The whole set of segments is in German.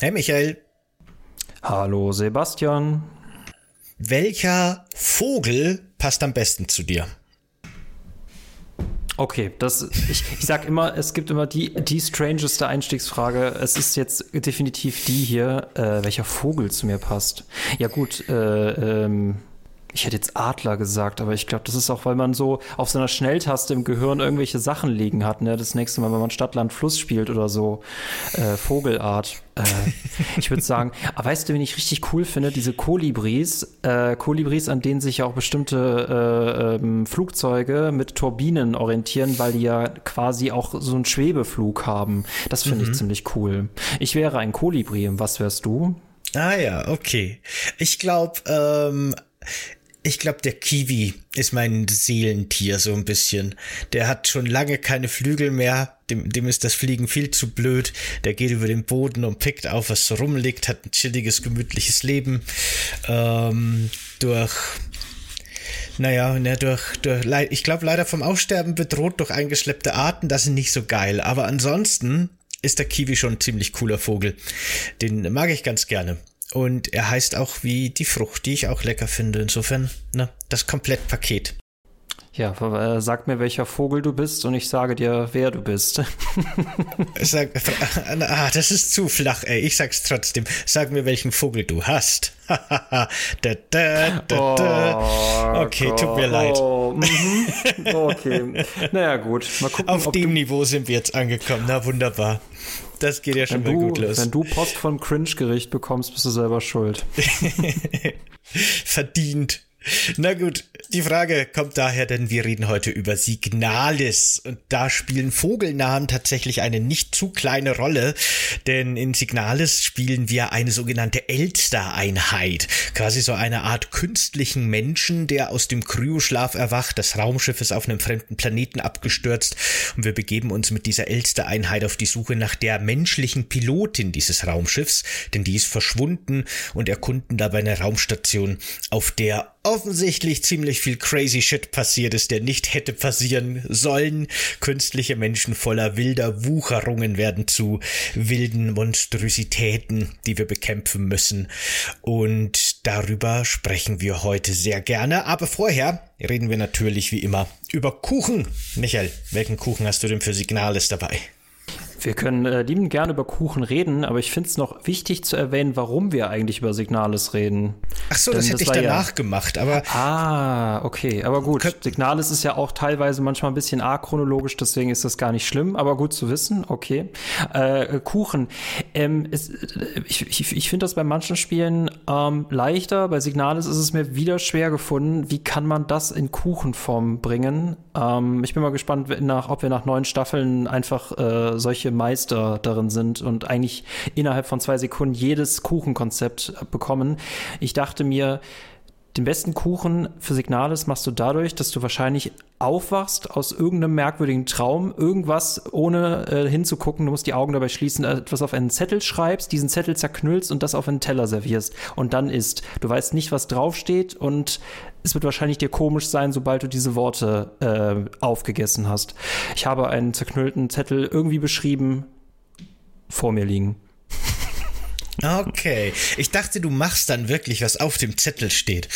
Hey Michael. Hallo Sebastian. Welcher Vogel passt am besten zu dir? Okay, das, ich, ich sag immer, es gibt immer die, die strangeste Einstiegsfrage. Es ist jetzt definitiv die hier, äh, welcher Vogel zu mir passt. Ja gut, äh, ähm, ich hätte jetzt Adler gesagt, aber ich glaube, das ist auch, weil man so auf seiner Schnelltaste im Gehirn irgendwelche Sachen liegen hat. Ne? Das nächste Mal, wenn man Stadtland Fluss spielt oder so, äh, Vogelart. Äh, ich würde sagen, aber weißt du, wen ich richtig cool finde? Diese Kolibris, äh, Kolibris, an denen sich ja auch bestimmte äh, ähm, Flugzeuge mit Turbinen orientieren, weil die ja quasi auch so einen Schwebeflug haben. Das finde mhm. ich ziemlich cool. Ich wäre ein Kolibri. Was wärst du? Ah ja, okay. Ich glaube, ähm, ich glaube, der Kiwi ist mein Seelentier so ein bisschen. Der hat schon lange keine Flügel mehr. Dem, dem ist das Fliegen viel zu blöd. Der geht über den Boden und pickt auf, was so rumliegt, hat ein chilliges, gemütliches Leben. Ähm, durch naja, ne, durch, durch, ich glaube leider vom Aussterben bedroht durch eingeschleppte Arten, das sind nicht so geil. Aber ansonsten ist der Kiwi schon ein ziemlich cooler Vogel. Den mag ich ganz gerne. Und er heißt auch wie die Frucht, die ich auch lecker finde. Insofern, ne, das Komplettpaket. Ja, sag mir, welcher Vogel du bist und ich sage dir, wer du bist. sag, ah, das ist zu flach, ey. Ich sag's trotzdem. Sag mir, welchen Vogel du hast. da, da, da, da. okay, Gott. tut mir leid. Oh, mm Okay. Naja, gut. Mal gucken, Auf dem Niveau sind wir jetzt angekommen. Na, wunderbar. Das geht ja schon wenn mal du, gut los. Wenn du Post vom Cringe-Gericht bekommst, bist du selber schuld. Verdient. Na gut, die Frage kommt daher, denn wir reden heute über Signalis und da spielen Vogelnamen tatsächlich eine nicht zu kleine Rolle, denn in Signalis spielen wir eine sogenannte Elster-Einheit, quasi so eine Art künstlichen Menschen, der aus dem Kryoschlaf erwacht. Das Raumschiff ist auf einem fremden Planeten abgestürzt und wir begeben uns mit dieser Elster-Einheit auf die Suche nach der menschlichen Pilotin dieses Raumschiffs, denn die ist verschwunden und erkunden dabei eine Raumstation, auf der offensichtlich ziemlich viel crazy shit passiert ist, der nicht hätte passieren sollen. Künstliche Menschen voller wilder Wucherungen werden zu wilden Monstrositäten, die wir bekämpfen müssen. Und darüber sprechen wir heute sehr gerne. Aber vorher reden wir natürlich wie immer über Kuchen. Michael, welchen Kuchen hast du denn für Signales dabei? Wir können äh, liebend gerne über Kuchen reden, aber ich finde es noch wichtig zu erwähnen, warum wir eigentlich über Signales reden. Ach so, Denn das hätte das ich danach ja, gemacht, aber. Ah, okay, aber gut. Signales ist ja auch teilweise manchmal ein bisschen achronologisch, deswegen ist das gar nicht schlimm, aber gut zu wissen, okay. Äh, Kuchen. Ähm, es, ich ich, ich finde das bei manchen Spielen ähm, leichter, bei Signales ist es mir wieder schwer gefunden. Wie kann man das in Kuchenform bringen? Ähm, ich bin mal gespannt, nach, ob wir nach neun Staffeln einfach äh, solche Meister darin sind und eigentlich innerhalb von zwei Sekunden jedes Kuchenkonzept bekommen. Ich dachte mir, den besten Kuchen für Signales machst du dadurch, dass du wahrscheinlich aufwachst aus irgendeinem merkwürdigen Traum, irgendwas ohne äh, hinzugucken, du musst die Augen dabei schließen, etwas auf einen Zettel schreibst, diesen Zettel zerknüllst und das auf einen Teller servierst und dann isst. Du weißt nicht, was draufsteht und es wird wahrscheinlich dir komisch sein, sobald du diese Worte äh, aufgegessen hast. Ich habe einen zerknüllten Zettel irgendwie beschrieben vor mir liegen. Okay, ich dachte, du machst dann wirklich, was auf dem Zettel steht.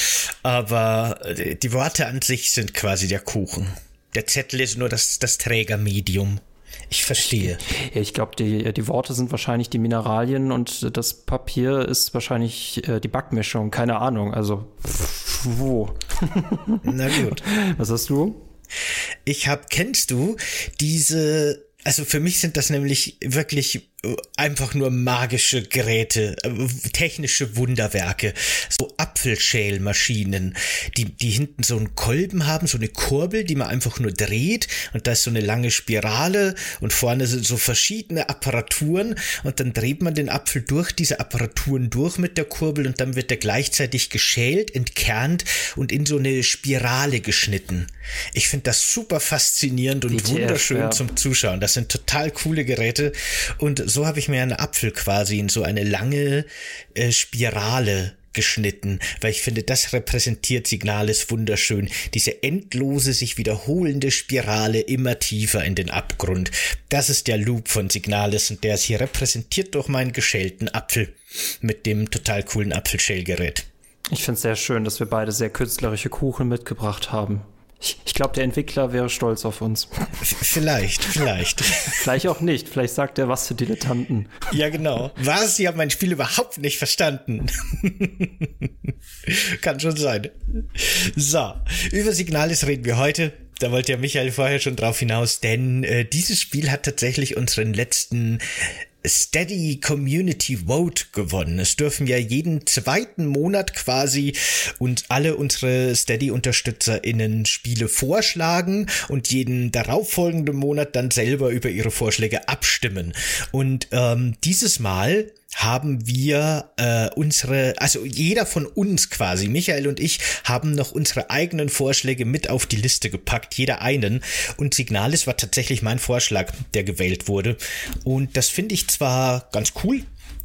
Aber äh, die Worte an sich sind quasi der Kuchen. Der Zettel ist nur das, das Trägermedium. Ich verstehe. Ja, ich glaube, die, die Worte sind wahrscheinlich die Mineralien und das Papier ist wahrscheinlich äh, die Backmischung. Keine Ahnung. Also, wo? Na gut. Was hast du? Ich hab, kennst du diese also für mich sind das nämlich wirklich einfach nur magische Geräte, äh, technische Wunderwerke, so Apfelschälmaschinen, die, die hinten so einen Kolben haben, so eine Kurbel, die man einfach nur dreht und da ist so eine lange Spirale und vorne sind so verschiedene Apparaturen und dann dreht man den Apfel durch diese Apparaturen durch mit der Kurbel und dann wird er gleichzeitig geschält, entkernt und in so eine Spirale geschnitten. Ich finde das super faszinierend und WTF, wunderschön ja. zum Zuschauen. Das sind total coole Geräte und so habe ich mir einen Apfel quasi in so eine lange äh, Spirale geschnitten, weil ich finde, das repräsentiert Signales wunderschön. Diese endlose, sich wiederholende Spirale immer tiefer in den Abgrund. Das ist der Loop von Signales und der ist hier repräsentiert durch meinen geschälten Apfel mit dem total coolen Apfelschälgerät. Ich finde es sehr schön, dass wir beide sehr künstlerische Kuchen mitgebracht haben. Ich, ich glaube, der Entwickler wäre stolz auf uns. Vielleicht, vielleicht. vielleicht auch nicht. Vielleicht sagt er was für Dilettanten. Ja, genau. Was? Sie haben mein Spiel überhaupt nicht verstanden. Kann schon sein. So, über Signalis reden wir heute. Da wollte ja Michael vorher schon drauf hinaus, denn äh, dieses Spiel hat tatsächlich unseren letzten Steady Community Vote gewonnen. Es dürfen ja jeden zweiten Monat quasi und alle unsere Steady-UnterstützerInnen Spiele vorschlagen und jeden darauffolgenden Monat dann selber über ihre Vorschläge abstimmen. Und ähm, dieses Mal haben wir äh, unsere, also jeder von uns quasi, Michael und ich, haben noch unsere eigenen Vorschläge mit auf die Liste gepackt, jeder einen. Und Signalis war tatsächlich mein Vorschlag, der gewählt wurde. Und das finde ich zwar ganz cool,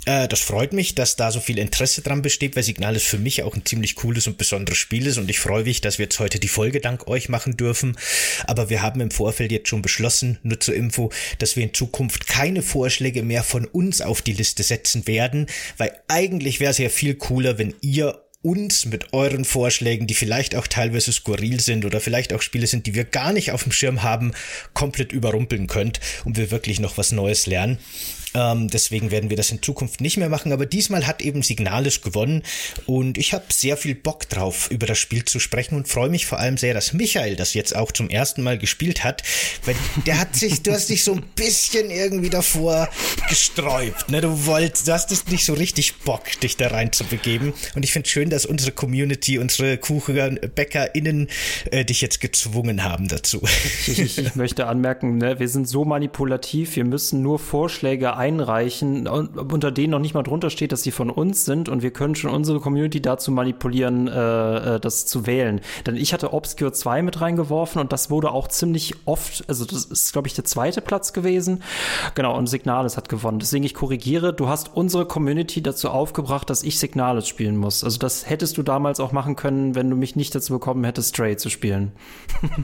äh, das freut mich, dass da so viel Interesse dran besteht, weil Signalis für mich auch ein ziemlich cooles und besonderes Spiel ist und ich freue mich, dass wir jetzt heute die Folge dank euch machen dürfen. Aber wir haben im Vorfeld jetzt schon beschlossen, nur zur Info, dass wir in Zukunft keine Vorschläge mehr von uns auf die Liste setzen werden, weil eigentlich wäre es ja viel cooler, wenn ihr uns mit euren Vorschlägen, die vielleicht auch teilweise skurril sind oder vielleicht auch Spiele sind, die wir gar nicht auf dem Schirm haben, komplett überrumpeln könnt und wir wirklich noch was Neues lernen. Ähm, deswegen werden wir das in Zukunft nicht mehr machen. Aber diesmal hat eben Signalis gewonnen und ich habe sehr viel Bock drauf, über das Spiel zu sprechen und freue mich vor allem sehr, dass Michael das jetzt auch zum ersten Mal gespielt hat, weil der hat sich, du hast dich so ein bisschen irgendwie davor gesträubt. Ne? Du wolltest, du hast es nicht so richtig Bock, dich da rein zu begeben. Und ich finde schön, dass unsere Community, unsere KuchenbäckerInnen äh, dich jetzt gezwungen haben dazu. Ich, ich, möchte anmerken, ne, wir sind so manipulativ, wir müssen nur Vorschläge einreichen, unter denen noch nicht mal drunter steht, dass sie von uns sind und wir können schon unsere Community dazu manipulieren, äh, äh das zu wählen. Denn ich hatte Obscure 2 mit reingeworfen und das wurde auch ziemlich oft, also das ist, glaube ich, der zweite Platz gewesen. Genau, und Signales hat gewonnen. Deswegen ich korrigiere, du hast unsere Community dazu aufgebracht, dass ich Signales spielen muss. Also das hättest du damals auch machen können, wenn du mich nicht dazu bekommen hättest, Stray zu spielen.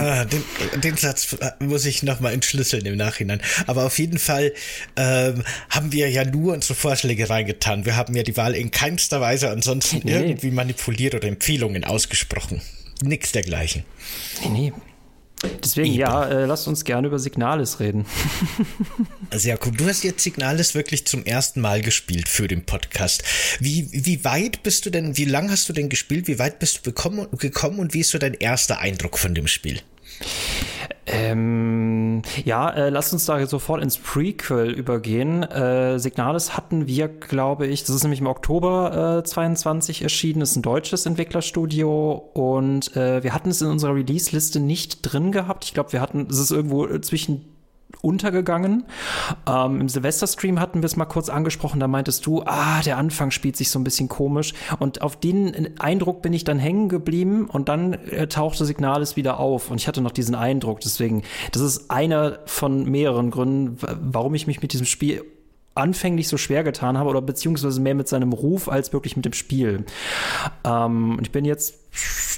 Äh, den, den Satz muss ich nochmal entschlüsseln im Nachhinein. Aber auf jeden Fall ähm, haben wir ja nur unsere Vorschläge reingetan. Wir haben ja die Wahl in keinster Weise ansonsten nee. irgendwie manipuliert oder Empfehlungen ausgesprochen. Nix dergleichen. Nee, nee. Deswegen, Eben. ja, äh, lasst uns gerne über Signales reden. Sehr cool. Du hast jetzt Signales wirklich zum ersten Mal gespielt für den Podcast. Wie, wie weit bist du denn, wie lang hast du denn gespielt? Wie weit bist du bekommen, gekommen und wie ist so dein erster Eindruck von dem Spiel? Ähm, ja, äh, lass uns da sofort ins Prequel übergehen. Äh, Signales hatten wir, glaube ich, das ist nämlich im Oktober äh, 22 erschienen, ist ein deutsches Entwicklerstudio und äh, wir hatten es in unserer Release-Liste nicht drin gehabt. Ich glaube, wir hatten, es ist irgendwo zwischen untergegangen. Ähm, Im Silvester-Stream hatten wir es mal kurz angesprochen, da meintest du, ah, der Anfang spielt sich so ein bisschen komisch. Und auf den Eindruck bin ich dann hängen geblieben und dann äh, tauchte Signalis wieder auf. Und ich hatte noch diesen Eindruck. Deswegen, das ist einer von mehreren Gründen, warum ich mich mit diesem Spiel anfänglich so schwer getan habe oder beziehungsweise mehr mit seinem Ruf als wirklich mit dem Spiel. Ähm, ich bin jetzt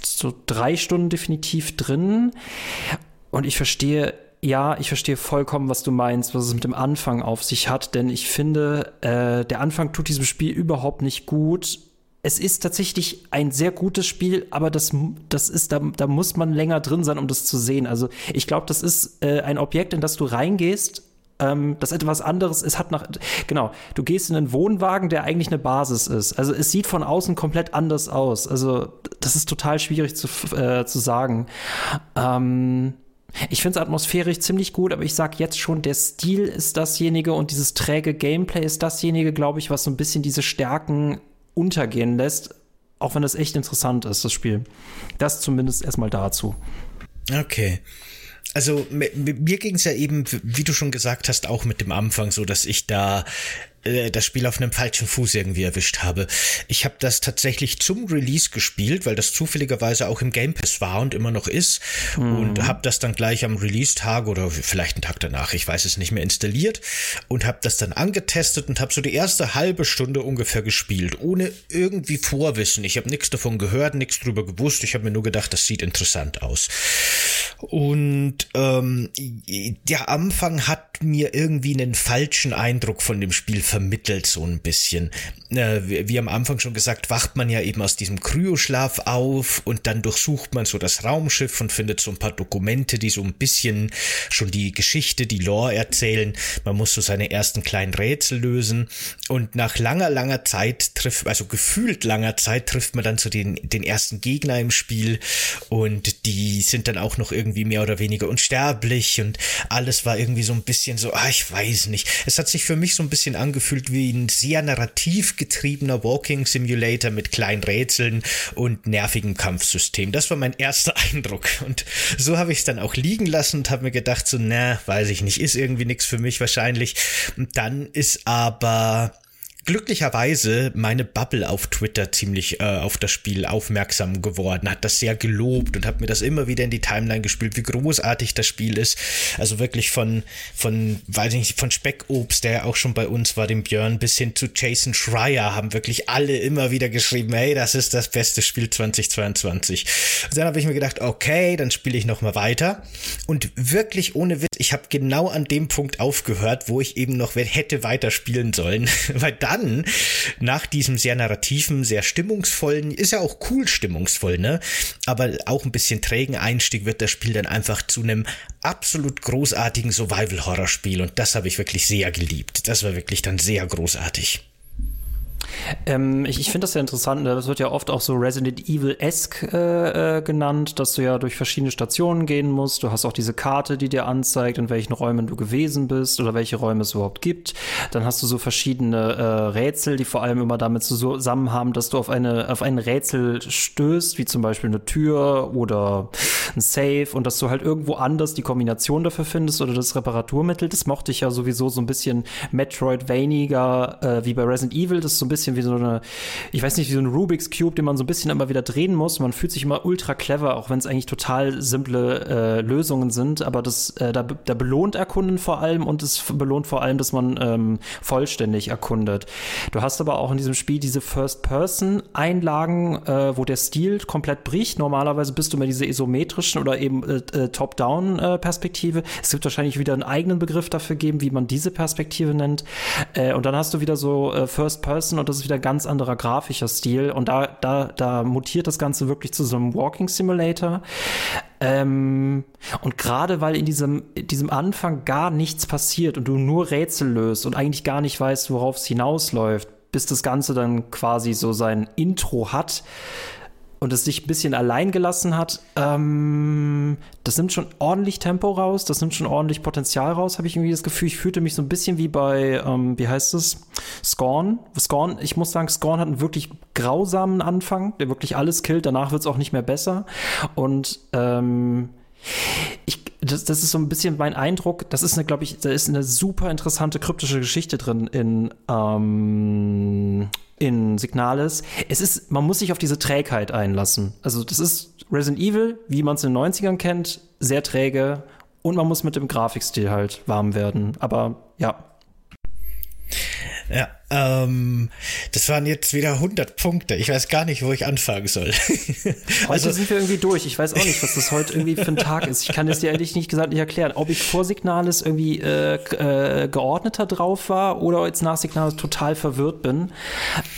so drei Stunden definitiv drin und ich verstehe ja, ich verstehe vollkommen, was du meinst, was es mit dem Anfang auf sich hat, denn ich finde, äh, der Anfang tut diesem Spiel überhaupt nicht gut. Es ist tatsächlich ein sehr gutes Spiel, aber das, das ist, da, da muss man länger drin sein, um das zu sehen. Also ich glaube, das ist äh, ein Objekt, in das du reingehst, ähm, das etwas anderes ist, hat nach, genau, du gehst in einen Wohnwagen, der eigentlich eine Basis ist. Also es sieht von außen komplett anders aus. Also das ist total schwierig zu, äh, zu sagen. Ähm, ich finde es atmosphärisch ziemlich gut, aber ich sag jetzt schon, der Stil ist dasjenige und dieses träge Gameplay ist dasjenige, glaube ich, was so ein bisschen diese Stärken untergehen lässt. Auch wenn das echt interessant ist, das Spiel. Das zumindest erstmal dazu. Okay. Also mir ging es ja eben, wie du schon gesagt hast, auch mit dem Anfang so, dass ich da äh, das Spiel auf einem falschen Fuß irgendwie erwischt habe. Ich habe das tatsächlich zum Release gespielt, weil das zufälligerweise auch im Game Pass war und immer noch ist. Mhm. Und habe das dann gleich am Release-Tag oder vielleicht einen Tag danach, ich weiß es nicht mehr, installiert und habe das dann angetestet und habe so die erste halbe Stunde ungefähr gespielt, ohne irgendwie Vorwissen. Ich habe nichts davon gehört, nichts drüber gewusst. Ich habe mir nur gedacht, das sieht interessant aus. Und ähm, der Anfang hat mir irgendwie einen falschen Eindruck von dem Spiel vermittelt, so ein bisschen. Äh, wie, wie am Anfang schon gesagt, wacht man ja eben aus diesem Kryoschlaf auf und dann durchsucht man so das Raumschiff und findet so ein paar Dokumente, die so ein bisschen schon die Geschichte, die Lore erzählen. Man muss so seine ersten kleinen Rätsel lösen und nach langer, langer Zeit trifft, also gefühlt langer Zeit trifft man dann so den, den ersten Gegner im Spiel und die sind dann auch noch irgendwie mehr oder weniger unsterblich und alles war irgendwie so ein bisschen so, ah, ich weiß nicht. Es hat sich für mich so ein bisschen angefühlt wie ein sehr narrativ getriebener Walking Simulator mit kleinen Rätseln und nervigem Kampfsystem. Das war mein erster Eindruck. Und so habe ich es dann auch liegen lassen und habe mir gedacht, so, na, weiß ich nicht, ist irgendwie nichts für mich wahrscheinlich. Und dann ist aber glücklicherweise meine Bubble auf Twitter ziemlich äh, auf das Spiel aufmerksam geworden, hat das sehr gelobt und hat mir das immer wieder in die Timeline gespielt, wie großartig das Spiel ist. Also wirklich von, von, weiß ich nicht, von Speckobst, der auch schon bei uns war, dem Björn, bis hin zu Jason Schreier haben wirklich alle immer wieder geschrieben, hey, das ist das beste Spiel 2022. Und dann habe ich mir gedacht, okay, dann spiele ich nochmal weiter. Und wirklich ohne Witz, ich habe genau an dem Punkt aufgehört, wo ich eben noch hätte weiterspielen sollen, weil da dann, nach diesem sehr narrativen, sehr stimmungsvollen, ist ja auch cool stimmungsvoll, ne? Aber auch ein bisschen trägen Einstieg wird das Spiel dann einfach zu einem absolut großartigen Survival-Horror-Spiel und das habe ich wirklich sehr geliebt. Das war wirklich dann sehr großartig. Ähm, ich ich finde das ja interessant, ne? das wird ja oft auch so Resident Evil-esque äh, äh, genannt, dass du ja durch verschiedene Stationen gehen musst. Du hast auch diese Karte, die dir anzeigt, in welchen Räumen du gewesen bist oder welche Räume es überhaupt gibt. Dann hast du so verschiedene äh, Rätsel, die vor allem immer damit zusammen haben, dass du auf, eine, auf ein Rätsel stößt, wie zum Beispiel eine Tür oder ein Safe und dass du halt irgendwo anders die Kombination dafür findest oder das Reparaturmittel. Das mochte ich ja sowieso so ein bisschen Metroid-vaniger äh, wie bei Resident Evil. Das ist so ein bisschen wie so eine, ich weiß nicht, wie so ein Rubik's Cube, den man so ein bisschen immer wieder drehen muss. Man fühlt sich immer ultra clever, auch wenn es eigentlich total simple äh, Lösungen sind. Aber das, äh, da, da belohnt Erkunden vor allem und es belohnt vor allem, dass man ähm, vollständig erkundet. Du hast aber auch in diesem Spiel diese First-Person-Einlagen, äh, wo der Stil komplett bricht. Normalerweise bist du immer diese isometrischen oder eben äh, äh, Top-Down-Perspektive. es wird wahrscheinlich wieder einen eigenen Begriff dafür geben, wie man diese Perspektive nennt. Äh, und dann hast du wieder so First-Person und das ist wieder ganz anderer grafischer Stil. Und da, da, da mutiert das Ganze wirklich zu so einem Walking Simulator. Ähm, und gerade weil in diesem, in diesem Anfang gar nichts passiert und du nur Rätsel löst und eigentlich gar nicht weißt, worauf es hinausläuft, bis das Ganze dann quasi so sein Intro hat, und es sich ein bisschen allein gelassen hat, ähm, das nimmt schon ordentlich Tempo raus, das nimmt schon ordentlich Potenzial raus, habe ich irgendwie das Gefühl. Ich fühlte mich so ein bisschen wie bei, ähm, wie heißt es, Scorn. Scorn, ich muss sagen, Scorn hat einen wirklich grausamen Anfang, der wirklich alles killt, danach wird es auch nicht mehr besser. Und ähm, ich, das, das ist so ein bisschen mein Eindruck. Das ist eine, glaube ich, da ist eine super interessante kryptische Geschichte drin in ähm, in Signales. Es ist, man muss sich auf diese Trägheit einlassen. Also das ist Resident Evil, wie man es in den 90ern kennt, sehr träge und man muss mit dem Grafikstil halt warm werden. Aber ja, ja, ähm, das waren jetzt wieder 100 Punkte. Ich weiß gar nicht, wo ich anfangen soll. Heute also, sind wir irgendwie durch. Ich weiß auch nicht, was das heute irgendwie für ein Tag ist. Ich kann es dir ehrlich nicht gesagt nicht erklären, ob ich vor Signales irgendwie äh, äh, geordneter drauf war oder jetzt nach Signales total verwirrt bin.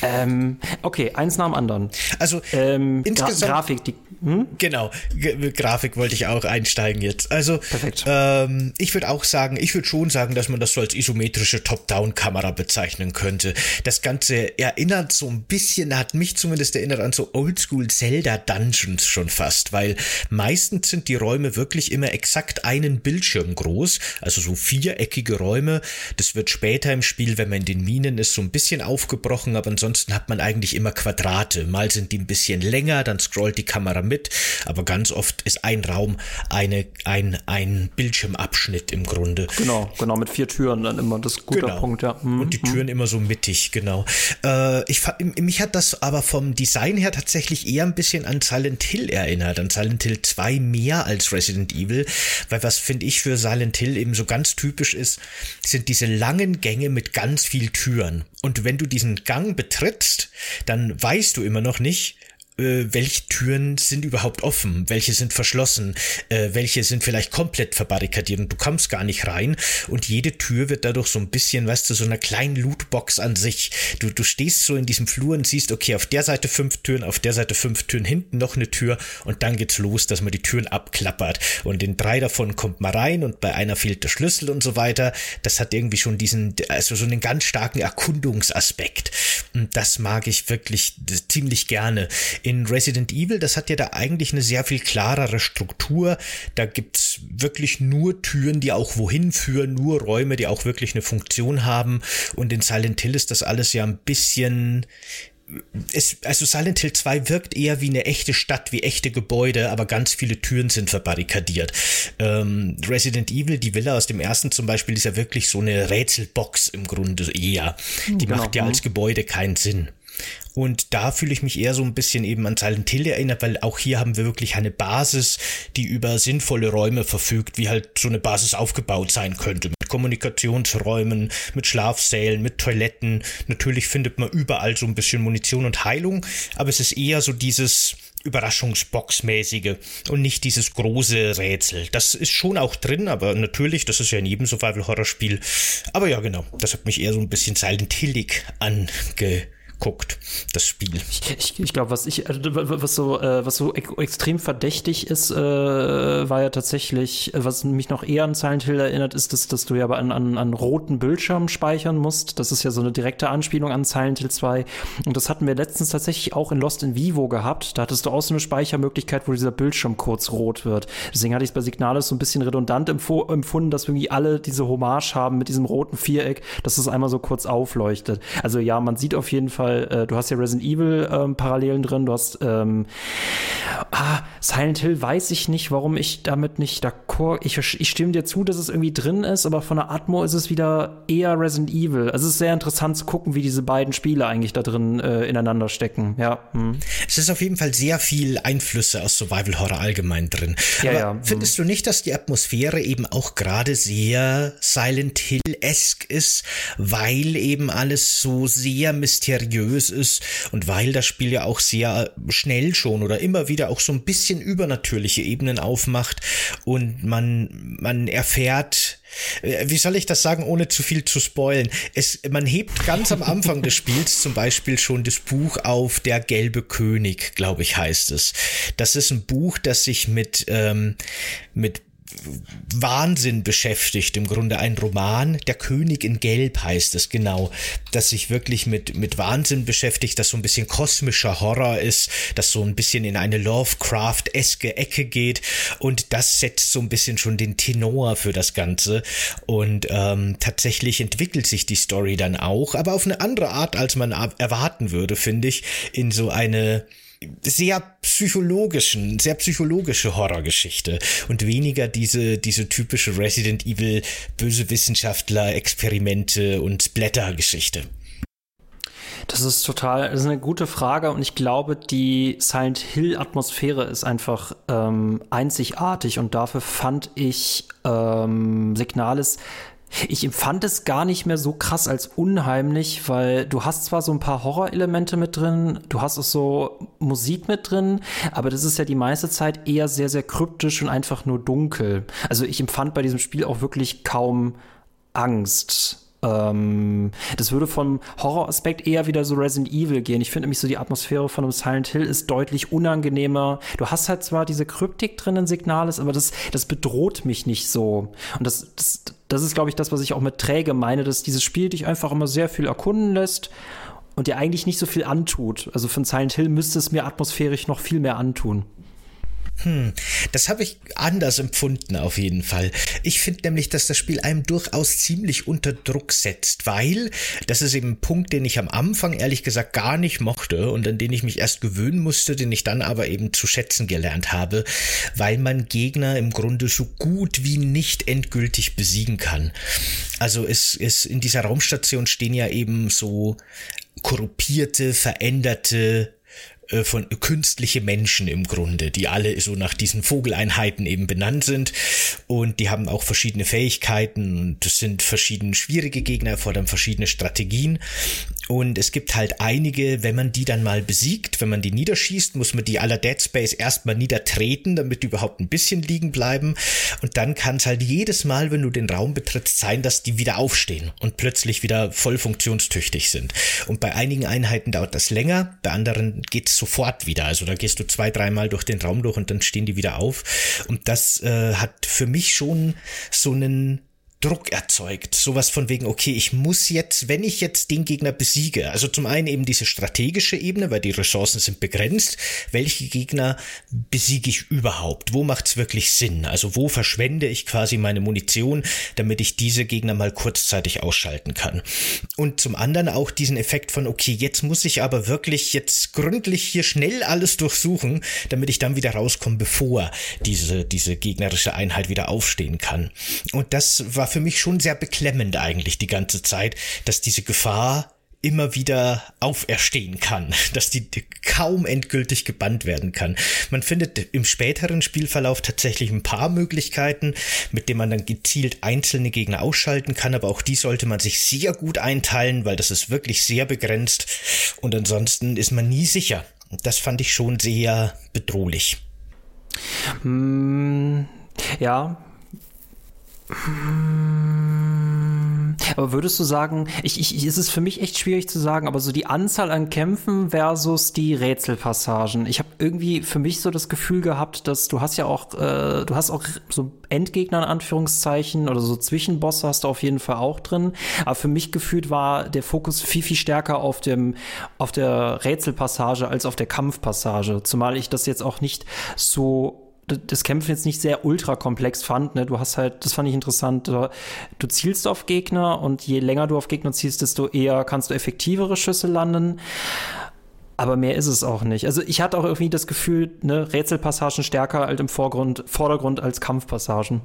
Ähm, okay, eins nach dem anderen. Also ähm, insgesamt Gra Grafik, die hm? Genau, G Grafik wollte ich auch einsteigen jetzt. Also, ähm, ich würde auch sagen, ich würde schon sagen, dass man das so als isometrische Top-Down-Kamera bezeichnen könnte. Abschnitte. Das Ganze erinnert so ein bisschen, hat mich zumindest erinnert an so Oldschool Zelda Dungeons schon fast, weil meistens sind die Räume wirklich immer exakt einen Bildschirm groß, also so viereckige Räume. Das wird später im Spiel, wenn man in den Minen ist, so ein bisschen aufgebrochen, aber ansonsten hat man eigentlich immer Quadrate. Mal sind die ein bisschen länger, dann scrollt die Kamera mit, aber ganz oft ist ein Raum eine, ein, ein Bildschirmabschnitt im Grunde. Genau, genau, mit vier Türen dann immer, das ist guter genau. Punkt, ja. Mhm. Und die Türen mhm. immer so mittig, genau. Äh, ich, mich hat das aber vom Design her tatsächlich eher ein bisschen an Silent Hill erinnert, an Silent Hill 2 mehr als Resident Evil, weil was finde ich für Silent Hill eben so ganz typisch ist, sind diese langen Gänge mit ganz viel Türen. Und wenn du diesen Gang betrittst, dann weißt du immer noch nicht, äh, welche Türen sind überhaupt offen, welche sind verschlossen, äh, welche sind vielleicht komplett verbarrikadiert und du kommst gar nicht rein und jede Tür wird dadurch so ein bisschen, weißt du, so einer kleinen Lootbox an sich. Du, du stehst so in diesem Flur und siehst, okay, auf der Seite fünf Türen, auf der Seite fünf Türen, hinten noch eine Tür und dann geht's los, dass man die Türen abklappert und in drei davon kommt man rein und bei einer fehlt der Schlüssel und so weiter. Das hat irgendwie schon diesen, also so einen ganz starken Erkundungsaspekt. Und das mag ich wirklich ziemlich gerne in Resident Evil, das hat ja da eigentlich eine sehr viel klarere Struktur. Da gibt's wirklich nur Türen, die auch wohin führen, nur Räume, die auch wirklich eine Funktion haben. Und in Silent Hill ist das alles ja ein bisschen es, also Silent Hill 2 wirkt eher wie eine echte Stadt, wie echte Gebäude, aber ganz viele Türen sind verbarrikadiert. Ähm, Resident Evil, die Villa aus dem ersten zum Beispiel, ist ja wirklich so eine Rätselbox im Grunde eher. Die genau. macht ja als Gebäude keinen Sinn. Und da fühle ich mich eher so ein bisschen eben an Silent Hill erinnert, weil auch hier haben wir wirklich eine Basis, die über sinnvolle Räume verfügt, wie halt so eine Basis aufgebaut sein könnte. Mit Kommunikationsräumen, mit Schlafsälen, mit Toiletten. Natürlich findet man überall so ein bisschen Munition und Heilung, aber es ist eher so dieses Überraschungsbox-mäßige und nicht dieses große Rätsel. Das ist schon auch drin, aber natürlich, das ist ja in jedem Survival-Horror-Spiel. Aber ja, genau, das hat mich eher so ein bisschen Silent Hillig ange guckt, das Spiel. Ich, ich, glaube, was ich, also, was so, äh, was so extrem verdächtig ist, äh, war ja tatsächlich, was mich noch eher an Silent Hill erinnert, ist, dass, dass du ja an, an, an roten Bildschirmen speichern musst. Das ist ja so eine direkte Anspielung an Silent Hill 2. Und das hatten wir letztens tatsächlich auch in Lost in Vivo gehabt. Da hattest du auch so eine Speichermöglichkeit, wo dieser Bildschirm kurz rot wird. Deswegen hatte ich es bei Signalis so ein bisschen redundant empfunden, dass irgendwie alle diese Hommage haben mit diesem roten Viereck, dass es einmal so kurz aufleuchtet. Also ja, man sieht auf jeden Fall Fall, äh, du hast ja Resident Evil ähm, Parallelen drin, du hast ähm, ah, Silent Hill weiß ich nicht, warum ich damit nicht d'accord, ich, ich stimme dir zu, dass es irgendwie drin ist, aber von der Atmo ist es wieder eher Resident Evil. Also es ist sehr interessant zu gucken, wie diese beiden Spiele eigentlich da drin äh, ineinander stecken, ja. Hm. Es ist auf jeden Fall sehr viel Einflüsse aus Survival Horror allgemein drin. Ja, aber ja. Hm. Findest du nicht, dass die Atmosphäre eben auch gerade sehr Silent Hill-esque ist, weil eben alles so sehr mysteriös religiös ist und weil das Spiel ja auch sehr schnell schon oder immer wieder auch so ein bisschen übernatürliche Ebenen aufmacht und man, man erfährt, äh, wie soll ich das sagen, ohne zu viel zu spoilen? Es, man hebt ganz am Anfang des Spiels zum Beispiel schon das Buch auf Der gelbe König, glaube ich, heißt es. Das ist ein Buch, das sich mit, ähm, mit Wahnsinn beschäftigt, im Grunde ein Roman, Der König in Gelb heißt es genau, das sich wirklich mit, mit Wahnsinn beschäftigt, das so ein bisschen kosmischer Horror ist, das so ein bisschen in eine Lovecraft-eske Ecke geht. Und das setzt so ein bisschen schon den Tenor für das Ganze. Und ähm, tatsächlich entwickelt sich die Story dann auch, aber auf eine andere Art, als man erwarten würde, finde ich, in so eine sehr psychologischen, sehr psychologische Horrorgeschichte und weniger diese, diese typische Resident Evil böse Wissenschaftler, Experimente und Blättergeschichte. Das ist total, das ist eine gute Frage und ich glaube, die Silent Hill Atmosphäre ist einfach ähm, einzigartig und dafür fand ich ähm, Signalis ich empfand es gar nicht mehr so krass als unheimlich, weil du hast zwar so ein paar Horrorelemente mit drin, du hast auch so Musik mit drin, aber das ist ja die meiste Zeit eher sehr, sehr kryptisch und einfach nur dunkel. Also ich empfand bei diesem Spiel auch wirklich kaum Angst. Ähm, das würde vom Horroraspekt eher wieder so Resident Evil gehen. Ich finde nämlich so die Atmosphäre von einem Silent Hill ist deutlich unangenehmer. Du hast halt zwar diese Kryptik drin in Signales, aber das, das bedroht mich nicht so. Und das, das, das ist, glaube ich, das, was ich auch mit träge meine, dass dieses Spiel dich einfach immer sehr viel erkunden lässt und dir eigentlich nicht so viel antut. Also von Silent Hill müsste es mir atmosphärisch noch viel mehr antun. Hm, das habe ich anders empfunden auf jeden Fall. Ich finde nämlich, dass das Spiel einem durchaus ziemlich unter Druck setzt, weil das ist eben ein Punkt, den ich am Anfang ehrlich gesagt gar nicht mochte und an den ich mich erst gewöhnen musste, den ich dann aber eben zu schätzen gelernt habe, weil man Gegner im Grunde so gut wie nicht endgültig besiegen kann. Also es, es in dieser Raumstation stehen ja eben so korruptierte, veränderte äh, von künstliche Menschen im Grunde, die alle so nach diesen Vogeleinheiten eben benannt sind. Und die haben auch verschiedene Fähigkeiten und das sind verschiedene schwierige Gegner, erfordern verschiedene Strategien und es gibt halt einige, wenn man die dann mal besiegt, wenn man die niederschießt, muss man die aller Dead Space erstmal niedertreten, damit die überhaupt ein bisschen liegen bleiben. Und dann kann es halt jedes Mal, wenn du den Raum betrittst, sein, dass die wieder aufstehen und plötzlich wieder voll funktionstüchtig sind. Und bei einigen Einheiten dauert das länger, bei anderen geht es sofort wieder. Also da gehst du zwei, dreimal durch den Raum durch und dann stehen die wieder auf. Und das äh, hat für mich schon so einen Druck erzeugt. Sowas von wegen, okay, ich muss jetzt, wenn ich jetzt den Gegner besiege, also zum einen eben diese strategische Ebene, weil die Ressourcen sind begrenzt, welche Gegner besiege ich überhaupt? Wo macht's wirklich Sinn? Also wo verschwende ich quasi meine Munition, damit ich diese Gegner mal kurzzeitig ausschalten kann? Und zum anderen auch diesen Effekt von, okay, jetzt muss ich aber wirklich jetzt gründlich hier schnell alles durchsuchen, damit ich dann wieder rauskomme, bevor diese, diese gegnerische Einheit wieder aufstehen kann. Und das war war für mich schon sehr beklemmend eigentlich die ganze Zeit, dass diese Gefahr immer wieder auferstehen kann, dass die kaum endgültig gebannt werden kann. Man findet im späteren Spielverlauf tatsächlich ein paar Möglichkeiten, mit denen man dann gezielt einzelne Gegner ausschalten kann, aber auch die sollte man sich sehr gut einteilen, weil das ist wirklich sehr begrenzt und ansonsten ist man nie sicher. Das fand ich schon sehr bedrohlich. Mm, ja, aber würdest du sagen, ich, ich, es ist für mich echt schwierig zu sagen, aber so die Anzahl an Kämpfen versus die Rätselpassagen. Ich habe irgendwie für mich so das Gefühl gehabt, dass du hast ja auch, äh, du hast auch so Endgegner in Anführungszeichen oder so Zwischenbosse hast du auf jeden Fall auch drin. Aber für mich gefühlt war der Fokus viel, viel stärker auf dem, auf der Rätselpassage als auf der Kampfpassage. Zumal ich das jetzt auch nicht so das Kämpfen jetzt nicht sehr ultra komplex fand. Ne? Du hast halt, das fand ich interessant, du zielst auf Gegner und je länger du auf Gegner zielst, desto eher kannst du effektivere Schüsse landen. Aber mehr ist es auch nicht. Also ich hatte auch irgendwie das Gefühl, ne, Rätselpassagen stärker halt im Vorgrund, Vordergrund als Kampfpassagen.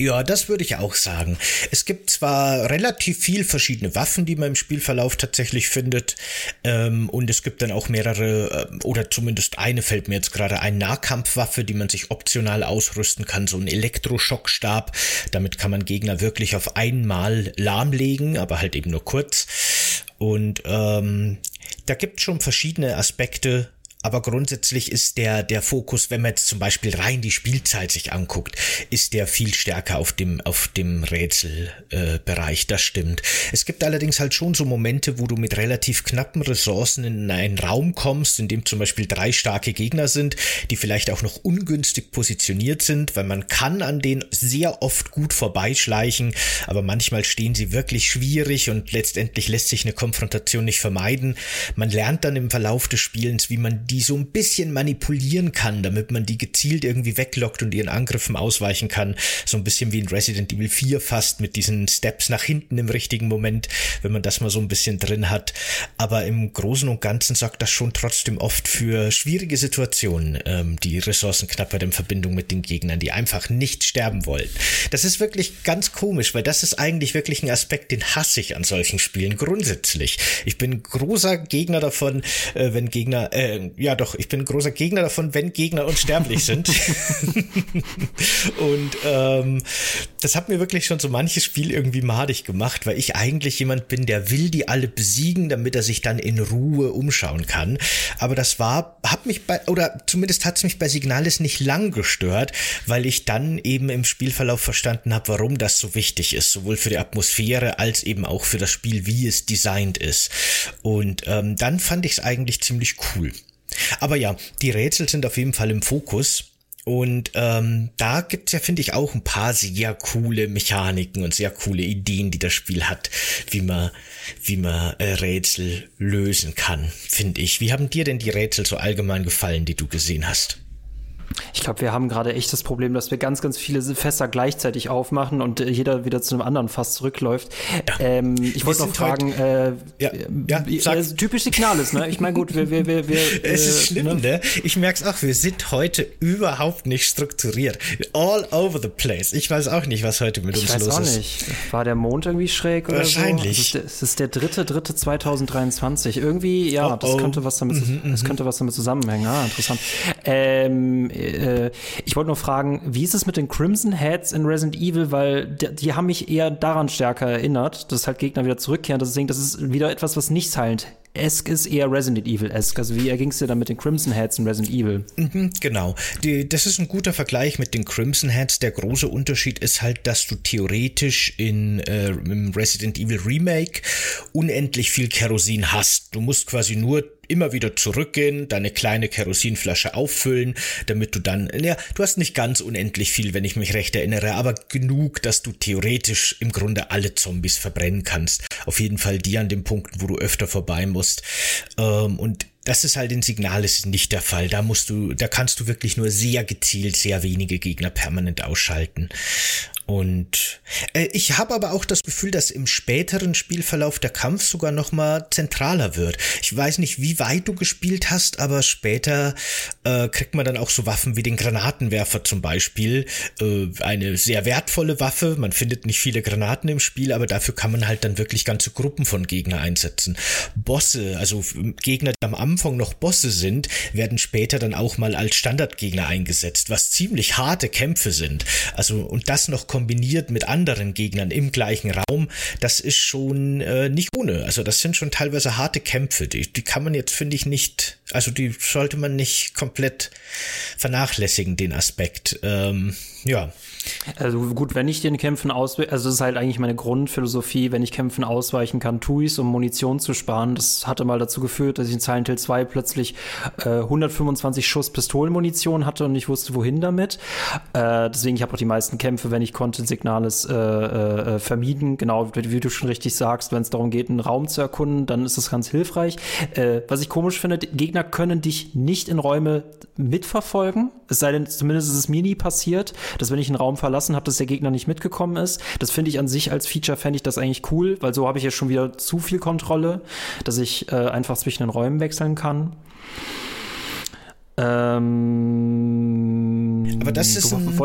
Ja, das würde ich auch sagen. Es gibt zwar relativ viel verschiedene Waffen, die man im Spielverlauf tatsächlich findet, ähm, und es gibt dann auch mehrere, äh, oder zumindest eine fällt mir jetzt gerade ein, Nahkampfwaffe, die man sich optional ausrüsten kann, so ein Elektroschockstab. Damit kann man Gegner wirklich auf einmal lahmlegen, aber halt eben nur kurz. Und ähm, da gibt schon verschiedene Aspekte, aber grundsätzlich ist der, der Fokus, wenn man jetzt zum Beispiel rein die Spielzeit sich anguckt, ist der viel stärker auf dem, auf dem Rätselbereich. Äh, das stimmt. Es gibt allerdings halt schon so Momente, wo du mit relativ knappen Ressourcen in einen Raum kommst, in dem zum Beispiel drei starke Gegner sind, die vielleicht auch noch ungünstig positioniert sind, weil man kann an denen sehr oft gut vorbeischleichen, aber manchmal stehen sie wirklich schwierig und letztendlich lässt sich eine Konfrontation nicht vermeiden. Man lernt dann im Verlauf des Spielens, wie man die so ein bisschen manipulieren kann, damit man die gezielt irgendwie weglockt und ihren Angriffen ausweichen kann. So ein bisschen wie in Resident Evil 4 fast mit diesen Steps nach hinten im richtigen Moment, wenn man das mal so ein bisschen drin hat. Aber im Großen und Ganzen sorgt das schon trotzdem oft für schwierige Situationen, ähm, die Ressourcenknappheit in Verbindung mit den Gegnern, die einfach nicht sterben wollen. Das ist wirklich ganz komisch, weil das ist eigentlich wirklich ein Aspekt, den hasse ich an solchen Spielen grundsätzlich. Ich bin großer Gegner davon, äh, wenn Gegner, äh, ja doch, ich bin großer Gegner davon, wenn Gegner unsterblich sind. und ähm, das hat mir wirklich schon so manches Spiel irgendwie madig gemacht, weil ich eigentlich jemand bin, der will die alle besiegen, damit er sich dann in Ruhe umschauen kann. Aber das war, habe mich bei, oder zumindest hat es mich bei Signalis nicht lang gestört, weil ich dann eben im Spielverlauf verstanden habe, warum das so wichtig ist, sowohl für die Atmosphäre als eben auch für das Spiel, wie es designt ist. Und ähm, dann fand ich es eigentlich ziemlich cool. Aber ja, die Rätsel sind auf jeden Fall im Fokus. Und ähm, da gibt's ja, finde ich, auch ein paar sehr coole Mechaniken und sehr coole Ideen, die das Spiel hat, wie man, wie man äh, Rätsel lösen kann, finde ich. Wie haben dir denn die Rätsel so allgemein gefallen, die du gesehen hast? Ich glaube, wir haben gerade echt das Problem, dass wir ganz, ganz viele Fässer gleichzeitig aufmachen und äh, jeder wieder zu einem anderen Fass zurückläuft. Ja. Ähm, ich wollte noch fragen, äh, ja, ja, äh, typisch Signales, ne? Ich meine, gut, wir, wir, wir, wir Es ist äh, schlimm, ne? ne? Ich merke es auch, wir sind heute überhaupt nicht strukturiert. All over the place. Ich weiß auch nicht, was heute mit ich uns los ist. Ich weiß auch nicht. War der Mond irgendwie schräg oder Wahrscheinlich. So? Es ist der dritte, dritte 2023. Irgendwie, ja, oh, das könnte was damit, mhm, das mhm. könnte was damit zusammenhängen. Ah, interessant. Ähm, äh, ich wollte nur fragen, wie ist es mit den Crimson Heads in Resident Evil, weil die, die haben mich eher daran stärker erinnert, dass halt Gegner wieder zurückkehren. Deswegen, das ist wieder etwas, was nicht Silent Esk ist eher Resident Evil-esque. Also wie erging es dir dann mit den Crimson Heads in Resident Evil? Mhm, genau. Die, das ist ein guter Vergleich mit den Crimson Heads. Der große Unterschied ist halt, dass du theoretisch in äh, Resident Evil Remake unendlich viel Kerosin hast. Du musst quasi nur immer wieder zurückgehen, deine kleine Kerosinflasche auffüllen, damit du dann, ja, du hast nicht ganz unendlich viel, wenn ich mich recht erinnere, aber genug, dass du theoretisch im Grunde alle Zombies verbrennen kannst. Auf jeden Fall die an den Punkten, wo du öfter vorbei musst. Ähm, und das ist halt in Signales nicht der Fall. Da musst du, da kannst du wirklich nur sehr gezielt sehr wenige Gegner permanent ausschalten. Und äh, ich habe aber auch das Gefühl, dass im späteren Spielverlauf der Kampf sogar noch mal zentraler wird. Ich weiß nicht, wie weit du gespielt hast, aber später äh, kriegt man dann auch so Waffen wie den Granatenwerfer zum Beispiel. Äh, eine sehr wertvolle Waffe. Man findet nicht viele Granaten im Spiel, aber dafür kann man halt dann wirklich ganze Gruppen von Gegner einsetzen. Bosse, also Gegner, die am Anfang noch Bosse sind, werden später dann auch mal als Standardgegner eingesetzt, was ziemlich harte Kämpfe sind. Also und das noch kombiniert mit anderen Gegnern im gleichen Raum, das ist schon äh, nicht ohne. Also das sind schon teilweise harte Kämpfe. Die, die kann man jetzt, finde ich, nicht, also die sollte man nicht komplett vernachlässigen, den Aspekt. Ähm, ja. Also gut, wenn ich den Kämpfen ausweiche, also das ist halt eigentlich meine Grundphilosophie, wenn ich Kämpfen ausweichen kann, tue ich es, um Munition zu sparen. Das hatte mal dazu geführt, dass ich in Silent Hill 2 plötzlich äh, 125 Schuss Pistolenmunition hatte und nicht wusste, wohin damit. Äh, deswegen, ich habe auch die meisten Kämpfe, wenn ich konnte, Signales äh, äh, vermieden. Genau, wie, wie, du schon richtig sagst, wenn es darum geht, einen Raum zu erkunden, dann ist das ganz hilfreich. Äh, was ich komisch finde, Gegner können dich nicht in Räume mitverfolgen. Es sei denn, zumindest ist es mir nie passiert, dass wenn ich einen Raum verlassen habe, dass der Gegner nicht mitgekommen ist. Das finde ich an sich als Feature, fände ich das eigentlich cool, weil so habe ich ja schon wieder zu viel Kontrolle, dass ich äh, einfach zwischen den Räumen wechseln kann. Ähm, Aber das ist, ein,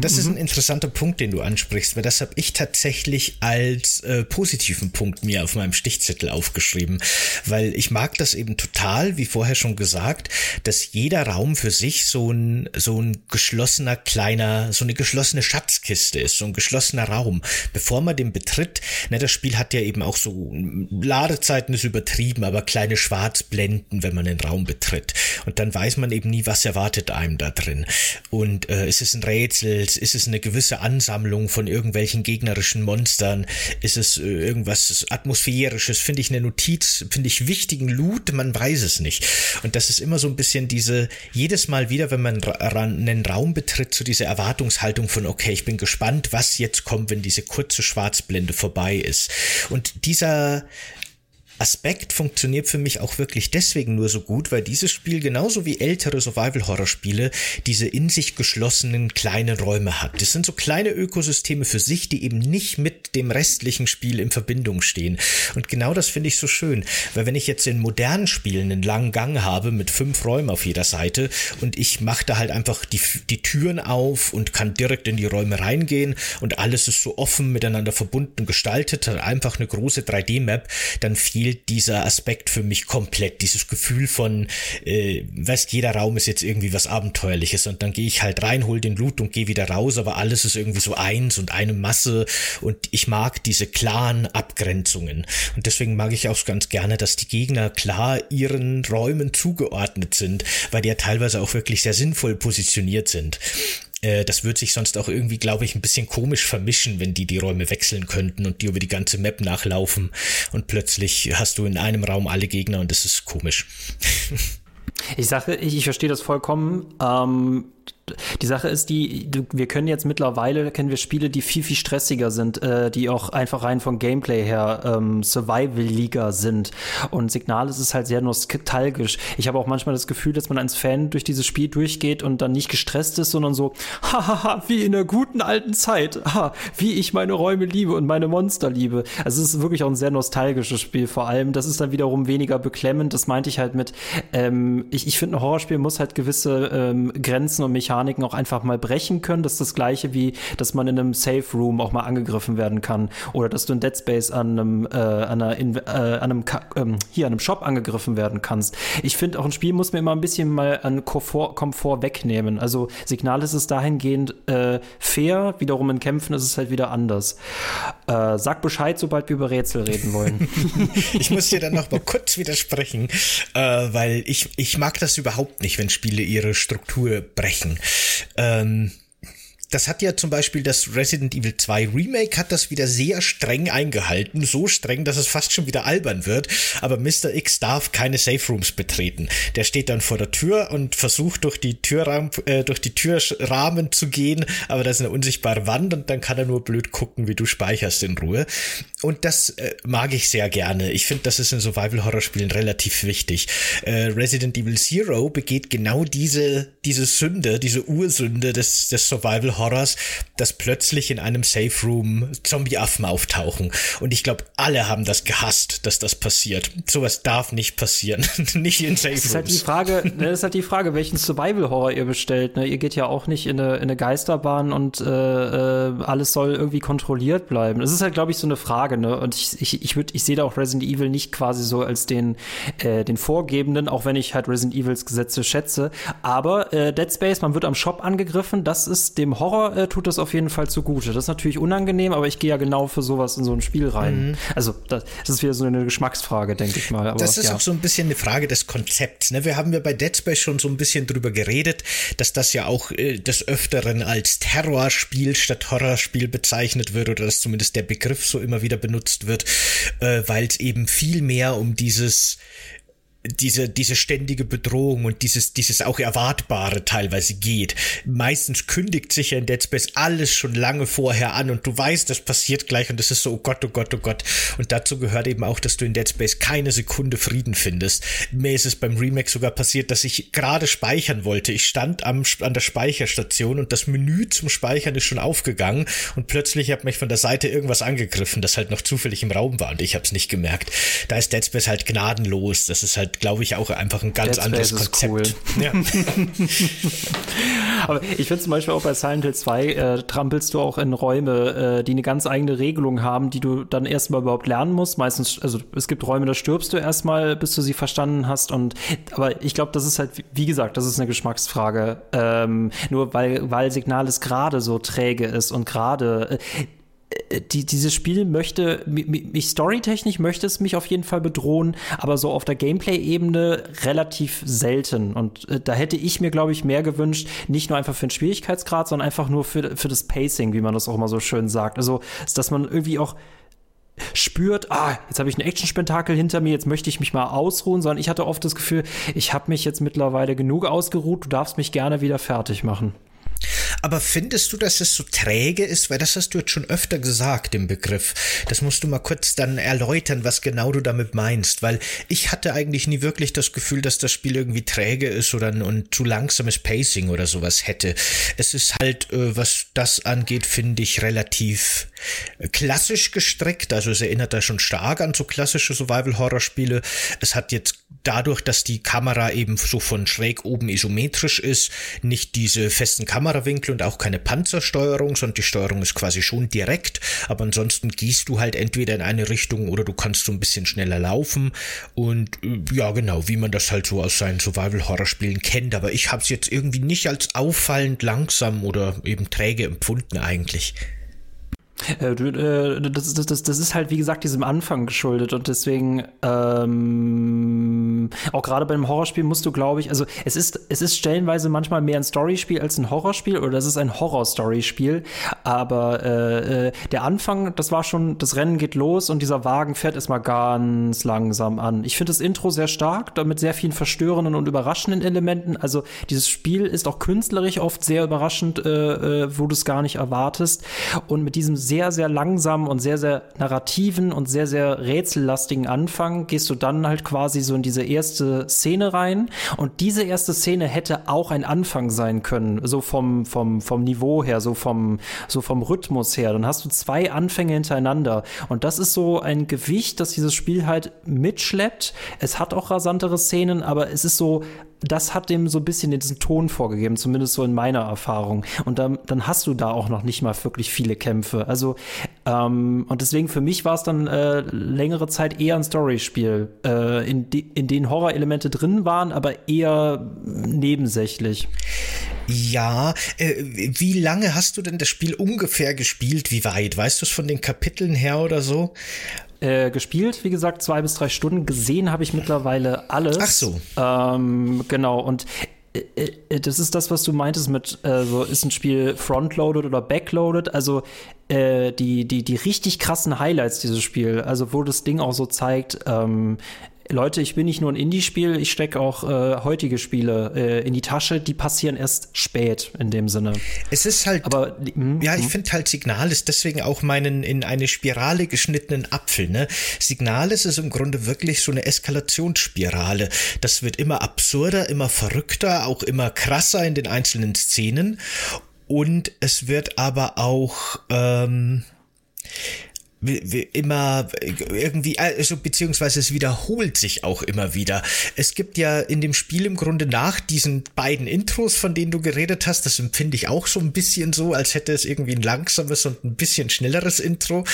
das ist ein mhm. interessanter Punkt, den du ansprichst, weil das habe ich tatsächlich als äh, positiven Punkt mir auf meinem Stichzettel aufgeschrieben, weil ich mag das eben total, wie vorher schon gesagt, dass jeder Raum für sich so ein so ein geschlossener kleiner, so eine geschlossene Schatzkiste ist, so ein geschlossener Raum. Bevor man den betritt, ne, das Spiel hat ja eben auch so Ladezeiten ist übertrieben, aber kleine Schwarzblenden, wenn man den Raum betritt und dann weiß man eben nie, was erwartet einem da drin. Und äh, ist es ein Rätsel, ist es eine gewisse Ansammlung von irgendwelchen gegnerischen Monstern, ist es äh, irgendwas Atmosphärisches, finde ich eine Notiz, finde ich wichtigen Loot, man weiß es nicht. Und das ist immer so ein bisschen diese, jedes Mal wieder, wenn man einen Raum betritt, so diese Erwartungshaltung von, okay, ich bin gespannt, was jetzt kommt, wenn diese kurze Schwarzblende vorbei ist. Und dieser, Aspekt funktioniert für mich auch wirklich deswegen nur so gut, weil dieses Spiel genauso wie ältere Survival-Horror-Spiele diese in sich geschlossenen kleinen Räume hat. Das sind so kleine Ökosysteme für sich, die eben nicht mit dem restlichen Spiel in Verbindung stehen. Und genau das finde ich so schön, weil wenn ich jetzt in modernen Spielen einen langen Gang habe mit fünf Räumen auf jeder Seite und ich mache da halt einfach die, die Türen auf und kann direkt in die Räume reingehen und alles ist so offen miteinander verbunden gestaltet, einfach eine große 3D-Map, dann fehlt fehlt dieser Aspekt für mich komplett. Dieses Gefühl von, äh, weißt, jeder Raum ist jetzt irgendwie was Abenteuerliches und dann gehe ich halt rein, hol den Loot und gehe wieder raus, aber alles ist irgendwie so eins und eine Masse und ich mag diese klaren Abgrenzungen. Und deswegen mag ich auch ganz gerne, dass die Gegner klar ihren Räumen zugeordnet sind, weil die ja teilweise auch wirklich sehr sinnvoll positioniert sind. Äh, das wird sich sonst auch irgendwie, glaube ich, ein bisschen komisch vermischen, wenn die die Räume wechseln könnten und die über die ganze Map nachlaufen und plötzlich hast du in einem Raum alle Gegner und das ist komisch. Ich sage, ich, ich verstehe das vollkommen. Ähm, die Sache ist die, wir können jetzt mittlerweile, kennen wir Spiele, die viel, viel stressiger sind, äh, die auch einfach rein von Gameplay her ähm, Survival-Liga sind. Und Signal ist es halt sehr nostalgisch. Ich habe auch manchmal das Gefühl, dass man als Fan durch dieses Spiel durchgeht und dann nicht gestresst ist, sondern so, hahaha, wie in der guten alten Zeit, ha, wie ich meine Räume liebe und meine Monster liebe. Also es ist wirklich auch ein sehr nostalgisches Spiel. Vor allem, das ist dann wiederum weniger beklemmend. Das meinte ich halt mit, ähm, ich, ich finde, ein Horrorspiel muss halt gewisse ähm, Grenzen und Mechaniken auch einfach mal brechen können. Das ist das gleiche wie, dass man in einem Safe Room auch mal angegriffen werden kann oder dass du in Dead Space an einem, äh, an, einer, in, äh, an einem ähm, hier an einem Shop angegriffen werden kannst. Ich finde auch ein Spiel muss mir immer ein bisschen mal an Komfort, Komfort wegnehmen. Also Signal ist es dahingehend äh, fair, wiederum in Kämpfen ist es halt wieder anders. Äh, sag Bescheid, sobald wir über Rätsel reden wollen. ich muss dir dann noch mal kurz widersprechen, äh, weil ich, ich mag das überhaupt nicht, wenn Spiele ihre Struktur brechen. Ähm, das hat ja zum Beispiel das Resident Evil 2 Remake hat das wieder sehr streng eingehalten. So streng, dass es fast schon wieder albern wird. Aber Mr. X darf keine Safe Rooms betreten. Der steht dann vor der Tür und versucht durch die Türrahmen, äh, durch die Türrahmen zu gehen. Aber da ist eine unsichtbare Wand und dann kann er nur blöd gucken, wie du speicherst in Ruhe. Und das äh, mag ich sehr gerne. Ich finde, das ist in Survival-Horror-Spielen relativ wichtig. Äh, Resident Evil Zero begeht genau diese, diese Sünde, diese Ursünde des, des Survival-Horror Horrors, dass plötzlich in einem Safe Room Zombie-Affen auftauchen. Und ich glaube, alle haben das gehasst, dass das passiert. Sowas darf nicht passieren. nicht in Safe Rooms. Das ist halt die Frage, ne, das ist halt die Frage, welchen Survival-Horror ihr bestellt. Ne? Ihr geht ja auch nicht in eine, in eine Geisterbahn und äh, äh, alles soll irgendwie kontrolliert bleiben. Das ist halt, glaube ich, so eine Frage. Ne? Und ich, ich, ich, würd, ich sehe da auch Resident Evil nicht quasi so als den, äh, den Vorgebenden, auch wenn ich halt Resident Evils Gesetze schätze. Aber äh, Dead Space, man wird am Shop angegriffen, das ist dem Horror Horror äh, tut das auf jeden Fall zugute. Das ist natürlich unangenehm, aber ich gehe ja genau für sowas in so ein Spiel rein. Mhm. Also das, das, ist wieder so eine Geschmacksfrage, denke ich mal. Aber, das ist ja. auch so ein bisschen eine Frage des Konzepts. Ne? Wir haben ja bei Dead Space schon so ein bisschen drüber geredet, dass das ja auch äh, des Öfteren als Terrorspiel statt Horrorspiel bezeichnet wird oder dass zumindest der Begriff so immer wieder benutzt wird, äh, weil es eben viel mehr um dieses diese, diese ständige Bedrohung und dieses, dieses auch Erwartbare teilweise geht. Meistens kündigt sich ja in Dead Space alles schon lange vorher an und du weißt, das passiert gleich und das ist so, oh Gott, oh Gott, oh Gott. Und dazu gehört eben auch, dass du in Dead Space keine Sekunde Frieden findest. Mir ist es beim Remake sogar passiert, dass ich gerade speichern wollte. Ich stand am, an der Speicherstation und das Menü zum Speichern ist schon aufgegangen und plötzlich hat mich von der Seite irgendwas angegriffen, das halt noch zufällig im Raum war und ich habe es nicht gemerkt. Da ist Dead Space halt gnadenlos. Das ist halt glaube ich, auch einfach ein ganz Dead anderes Konzept. Cool. Ja. Aber ich finde zum Beispiel auch bei Silent Hill 2 äh, trampelst du auch in Räume, äh, die eine ganz eigene Regelung haben, die du dann erstmal überhaupt lernen musst. Meistens, also es gibt Räume, da stirbst du erstmal, bis du sie verstanden hast. Und aber ich glaube, das ist halt, wie gesagt, das ist eine Geschmacksfrage. Ähm, nur weil, weil Signalis gerade so träge ist und gerade äh, die, dieses Spiel möchte, mich storytechnisch möchte es mich auf jeden Fall bedrohen, aber so auf der Gameplay-Ebene relativ selten. Und äh, da hätte ich mir, glaube ich, mehr gewünscht, nicht nur einfach für den Schwierigkeitsgrad, sondern einfach nur für, für das Pacing, wie man das auch immer so schön sagt. Also, dass man irgendwie auch spürt, ah, jetzt habe ich einen Action-Spektakel hinter mir, jetzt möchte ich mich mal ausruhen, sondern ich hatte oft das Gefühl, ich habe mich jetzt mittlerweile genug ausgeruht, du darfst mich gerne wieder fertig machen. Aber findest du, dass es so träge ist? Weil das hast du jetzt schon öfter gesagt, im Begriff. Das musst du mal kurz dann erläutern, was genau du damit meinst. Weil ich hatte eigentlich nie wirklich das Gefühl, dass das Spiel irgendwie träge ist oder ein zu langsames Pacing oder sowas hätte. Es ist halt, äh, was das angeht, finde ich relativ klassisch gestrickt, also es erinnert da schon stark an so klassische Survival-Horror-Spiele. Es hat jetzt dadurch, dass die Kamera eben so von schräg oben isometrisch ist, nicht diese festen Kamerawinkel und auch keine Panzersteuerung, sondern die Steuerung ist quasi schon direkt, aber ansonsten gehst du halt entweder in eine Richtung oder du kannst so ein bisschen schneller laufen. Und äh, ja genau, wie man das halt so aus seinen Survival-Horror-Spielen kennt, aber ich habe es jetzt irgendwie nicht als auffallend langsam oder eben träge empfunden eigentlich. Äh, äh, das, das, das, ist halt, wie gesagt, diesem Anfang geschuldet und deswegen ähm, auch gerade bei einem Horrorspiel musst du, glaube ich, also es ist, es ist stellenweise manchmal mehr ein Storyspiel als ein Horrorspiel oder es ist ein Horror-Story-Spiel, aber äh, äh, der Anfang, das war schon, das Rennen geht los und dieser Wagen fährt erstmal ganz langsam an. Ich finde das Intro sehr stark, damit sehr vielen verstörenden und überraschenden Elementen. Also dieses Spiel ist auch künstlerisch oft sehr überraschend, äh wo du es gar nicht erwartest und mit diesem sehr, sehr langsamen und sehr, sehr narrativen und sehr, sehr rätsellastigen Anfang gehst du dann halt quasi so in diese erste Szene rein. Und diese erste Szene hätte auch ein Anfang sein können, so vom, vom, vom Niveau her, so vom, so vom Rhythmus her. Dann hast du zwei Anfänge hintereinander. Und das ist so ein Gewicht, das dieses Spiel halt mitschleppt. Es hat auch rasantere Szenen, aber es ist so das hat dem so ein bisschen diesen Ton vorgegeben, zumindest so in meiner Erfahrung. Und dann, dann hast du da auch noch nicht mal wirklich viele Kämpfe. Also, ähm, und deswegen für mich war es dann äh, längere Zeit eher ein Storyspiel, äh, in, de in denen Horrorelemente drin waren, aber eher nebensächlich. Ja, äh, wie lange hast du denn das Spiel ungefähr gespielt? Wie weit? Weißt du es von den Kapiteln her oder so? Äh, gespielt, wie gesagt, zwei bis drei Stunden. Gesehen habe ich mittlerweile alles. Ach so. Ähm, genau, und äh, äh, das ist das, was du meintest mit, äh, so ist ein Spiel frontloaded oder backloaded. Also die, die, die richtig krassen Highlights dieses Spiel, also wo das Ding auch so zeigt, ähm, Leute, ich bin nicht nur ein Indie-Spiel, ich stecke auch äh, heutige Spiele äh, in die Tasche, die passieren erst spät in dem Sinne. Es ist halt, Aber, mh, ja, ich finde halt Signal ist deswegen auch meinen in eine Spirale geschnittenen Apfel. Ne? Signal ist es im Grunde wirklich so eine Eskalationsspirale. Das wird immer absurder, immer verrückter, auch immer krasser in den einzelnen Szenen. Und es wird aber auch ähm, immer irgendwie, also beziehungsweise es wiederholt sich auch immer wieder. Es gibt ja in dem Spiel im Grunde nach diesen beiden Intros, von denen du geredet hast, das empfinde ich auch so ein bisschen so, als hätte es irgendwie ein langsames und ein bisschen schnelleres Intro.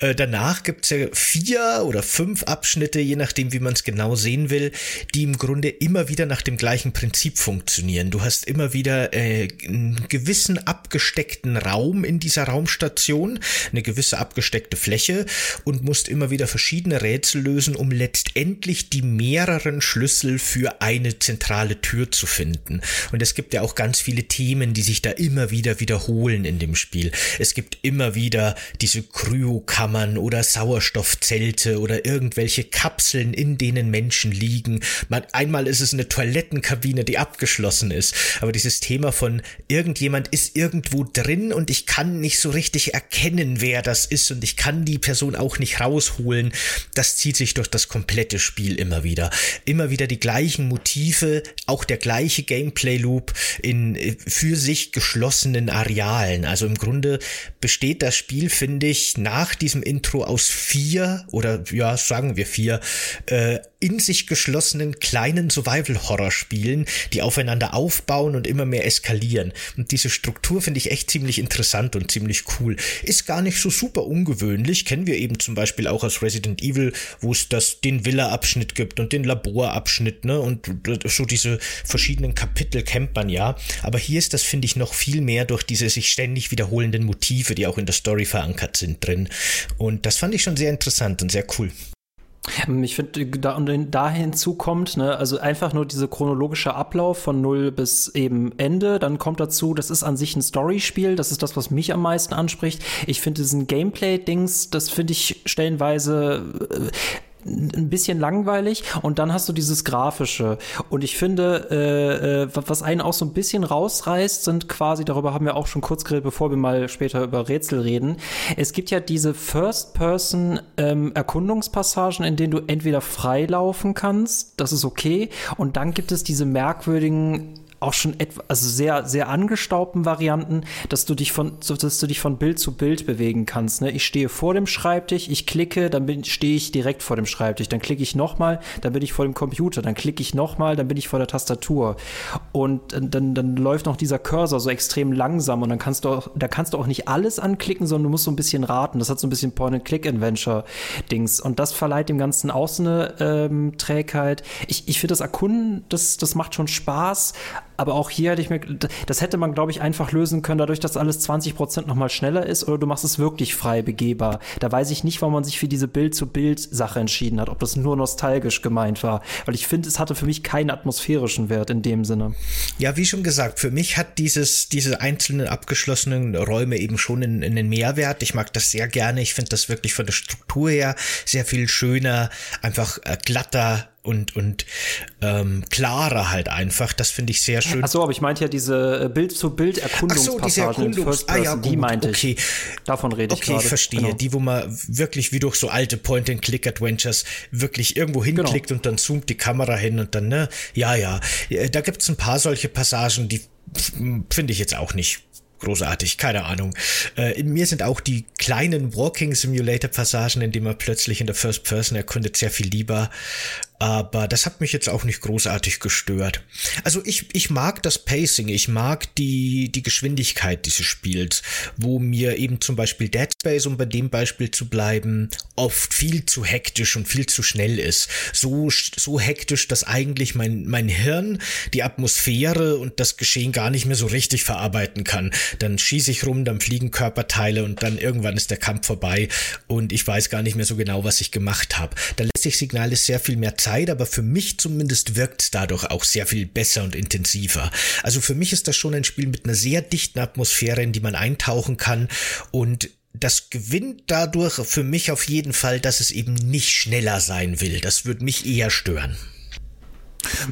Äh, danach gibt es ja vier oder fünf Abschnitte, je nachdem, wie man es genau sehen will, die im Grunde immer wieder nach dem gleichen Prinzip funktionieren. Du hast immer wieder äh, einen gewissen abgesteckten Raum in dieser Raumstation, eine gewisse abgesteckte Fläche Fläche und musst immer wieder verschiedene Rätsel lösen, um letztendlich die mehreren Schlüssel für eine zentrale Tür zu finden. Und es gibt ja auch ganz viele Themen, die sich da immer wieder wiederholen in dem Spiel. Es gibt immer wieder diese Kryokammern oder Sauerstoffzelte oder irgendwelche Kapseln, in denen Menschen liegen. Man, einmal ist es eine Toilettenkabine, die abgeschlossen ist. Aber dieses Thema von irgendjemand ist irgendwo drin und ich kann nicht so richtig erkennen, wer das ist und ich kann die Person auch nicht rausholen. Das zieht sich durch das komplette Spiel immer wieder. Immer wieder die gleichen Motive, auch der gleiche Gameplay-Loop in äh, für sich geschlossenen Arealen. Also im Grunde besteht das Spiel, finde ich, nach diesem Intro aus vier oder ja, sagen wir vier äh, in sich geschlossenen kleinen Survival-Horror-Spielen, die aufeinander aufbauen und immer mehr eskalieren. Und diese Struktur finde ich echt ziemlich interessant und ziemlich cool. Ist gar nicht so super ungewöhnlich. Kennen wir eben zum Beispiel auch aus Resident Evil, wo es das, den Villa-Abschnitt gibt und den Laborabschnitt, ne? Und so diese verschiedenen Kapitel kennt man ja. Aber hier ist das, finde ich, noch viel mehr durch diese sich ständig wiederholenden Motive, die auch in der Story verankert sind drin. Und das fand ich schon sehr interessant und sehr cool. Ähm, ich finde, da und da hinzu kommt, ne, also einfach nur dieser chronologische Ablauf von null bis eben Ende. Dann kommt dazu, das ist an sich ein Storyspiel. Das ist das, was mich am meisten anspricht. Ich finde diesen Gameplay-Dings, das finde ich stellenweise äh, ein bisschen langweilig und dann hast du dieses Grafische. Und ich finde, äh, äh, was einen auch so ein bisschen rausreißt, sind quasi, darüber haben wir auch schon kurz geredet, bevor wir mal später über Rätsel reden. Es gibt ja diese First-Person-Erkundungspassagen, ähm, in denen du entweder freilaufen kannst, das ist okay, und dann gibt es diese merkwürdigen auch schon etwa, also sehr, sehr angestaubten Varianten, dass du dich von, dass du dich von Bild zu Bild bewegen kannst. Ne? Ich stehe vor dem Schreibtisch, ich klicke, dann bin, stehe ich direkt vor dem Schreibtisch, dann klicke ich nochmal, dann bin ich vor dem Computer, dann klicke ich nochmal, dann bin ich vor der Tastatur. Und dann, dann läuft noch dieser Cursor so extrem langsam und dann kannst du auch, da kannst du auch nicht alles anklicken, sondern du musst so ein bisschen raten. Das hat so ein bisschen Point-and-Click-Adventure-Dings. Und das verleiht dem Ganzen auch so eine ähm, Trägheit. Ich, ich finde das Erkunden, das, das macht schon Spaß, aber auch hier hätte ich mir, das hätte man, glaube ich, einfach lösen können, dadurch, dass alles 20 Prozent nochmal schneller ist oder du machst es wirklich frei begehbar. Da weiß ich nicht, warum man sich für diese Bild-zu-Bild-Sache entschieden hat, ob das nur nostalgisch gemeint war. Weil ich finde, es hatte für mich keinen atmosphärischen Wert in dem Sinne. Ja, wie schon gesagt, für mich hat dieses, diese einzelnen abgeschlossenen Räume eben schon einen, einen Mehrwert. Ich mag das sehr gerne. Ich finde das wirklich von der Struktur her sehr viel schöner, einfach äh, glatter, und, und ähm, klarer halt einfach. Das finde ich sehr schön. Achso, aber ich meinte ja diese Bild-zu-Bild-Erkundungspassagen so, Erkundungs ah, ja, die meinte okay. ich. Davon rede ich Okay, ich verstehe. Genau. Die, wo man wirklich wie durch so alte Point-and-Click-Adventures wirklich irgendwo genau. hinklickt genau. und dann zoomt die Kamera hin und dann, ne? Ja, ja. Da gibt's ein paar solche Passagen, die finde ich jetzt auch nicht großartig, keine Ahnung. Äh, mir sind auch die kleinen Walking Simulator Passagen, in denen man plötzlich in der First Person erkundet, sehr viel lieber aber das hat mich jetzt auch nicht großartig gestört. Also ich, ich mag das Pacing, ich mag die, die Geschwindigkeit dieses Spiels, wo mir eben zum Beispiel Dead Space, um bei dem Beispiel zu bleiben, oft viel zu hektisch und viel zu schnell ist. So, so hektisch, dass eigentlich mein, mein Hirn die Atmosphäre und das Geschehen gar nicht mehr so richtig verarbeiten kann. Dann schieße ich rum, dann fliegen Körperteile und dann irgendwann ist der Kampf vorbei und ich weiß gar nicht mehr so genau, was ich gemacht habe. Da lässt sich Signal sehr viel mehr Zeit aber für mich zumindest wirkt dadurch auch sehr viel besser und intensiver. Also für mich ist das schon ein Spiel mit einer sehr dichten Atmosphäre, in die man eintauchen kann und das gewinnt dadurch für mich auf jeden Fall, dass es eben nicht schneller sein will. Das würde mich eher stören.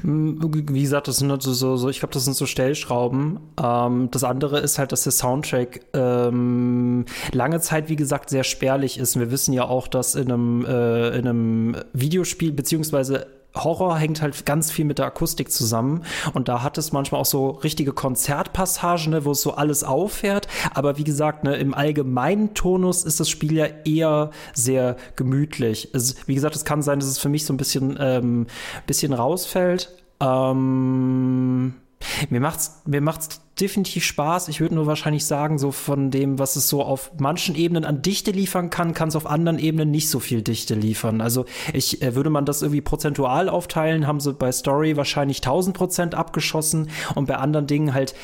Wie gesagt, das sind so, so, so ich glaube, das sind so Stellschrauben. Ähm, das andere ist halt, dass der Soundtrack ähm, lange Zeit, wie gesagt, sehr spärlich ist. Und wir wissen ja auch, dass in einem, äh, in einem Videospiel, beziehungsweise Horror hängt halt ganz viel mit der Akustik zusammen und da hat es manchmal auch so richtige Konzertpassagen, ne, wo es so alles auffährt. Aber wie gesagt, ne, im allgemeinen Tonus ist das Spiel ja eher sehr gemütlich. Es, wie gesagt, es kann sein, dass es für mich so ein bisschen, ähm, bisschen rausfällt. Ähm mir macht's, mir macht's definitiv Spaß. Ich würde nur wahrscheinlich sagen, so von dem, was es so auf manchen Ebenen an Dichte liefern kann, kann es auf anderen Ebenen nicht so viel Dichte liefern. Also ich äh, würde man das irgendwie prozentual aufteilen, haben sie bei Story wahrscheinlich 1000 Prozent abgeschossen und bei anderen Dingen halt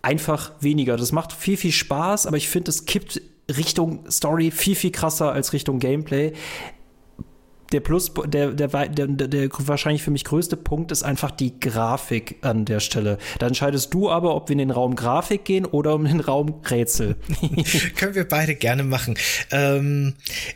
einfach weniger. Das macht viel, viel Spaß, aber ich finde, es kippt Richtung Story viel, viel krasser als Richtung Gameplay der Plus, der, der, der, der, wahrscheinlich für mich größte Punkt ist einfach die Grafik an der Stelle. Da entscheidest du aber, ob wir in den Raum Grafik gehen oder um den Raum Rätsel. Können wir beide gerne machen. Ähm,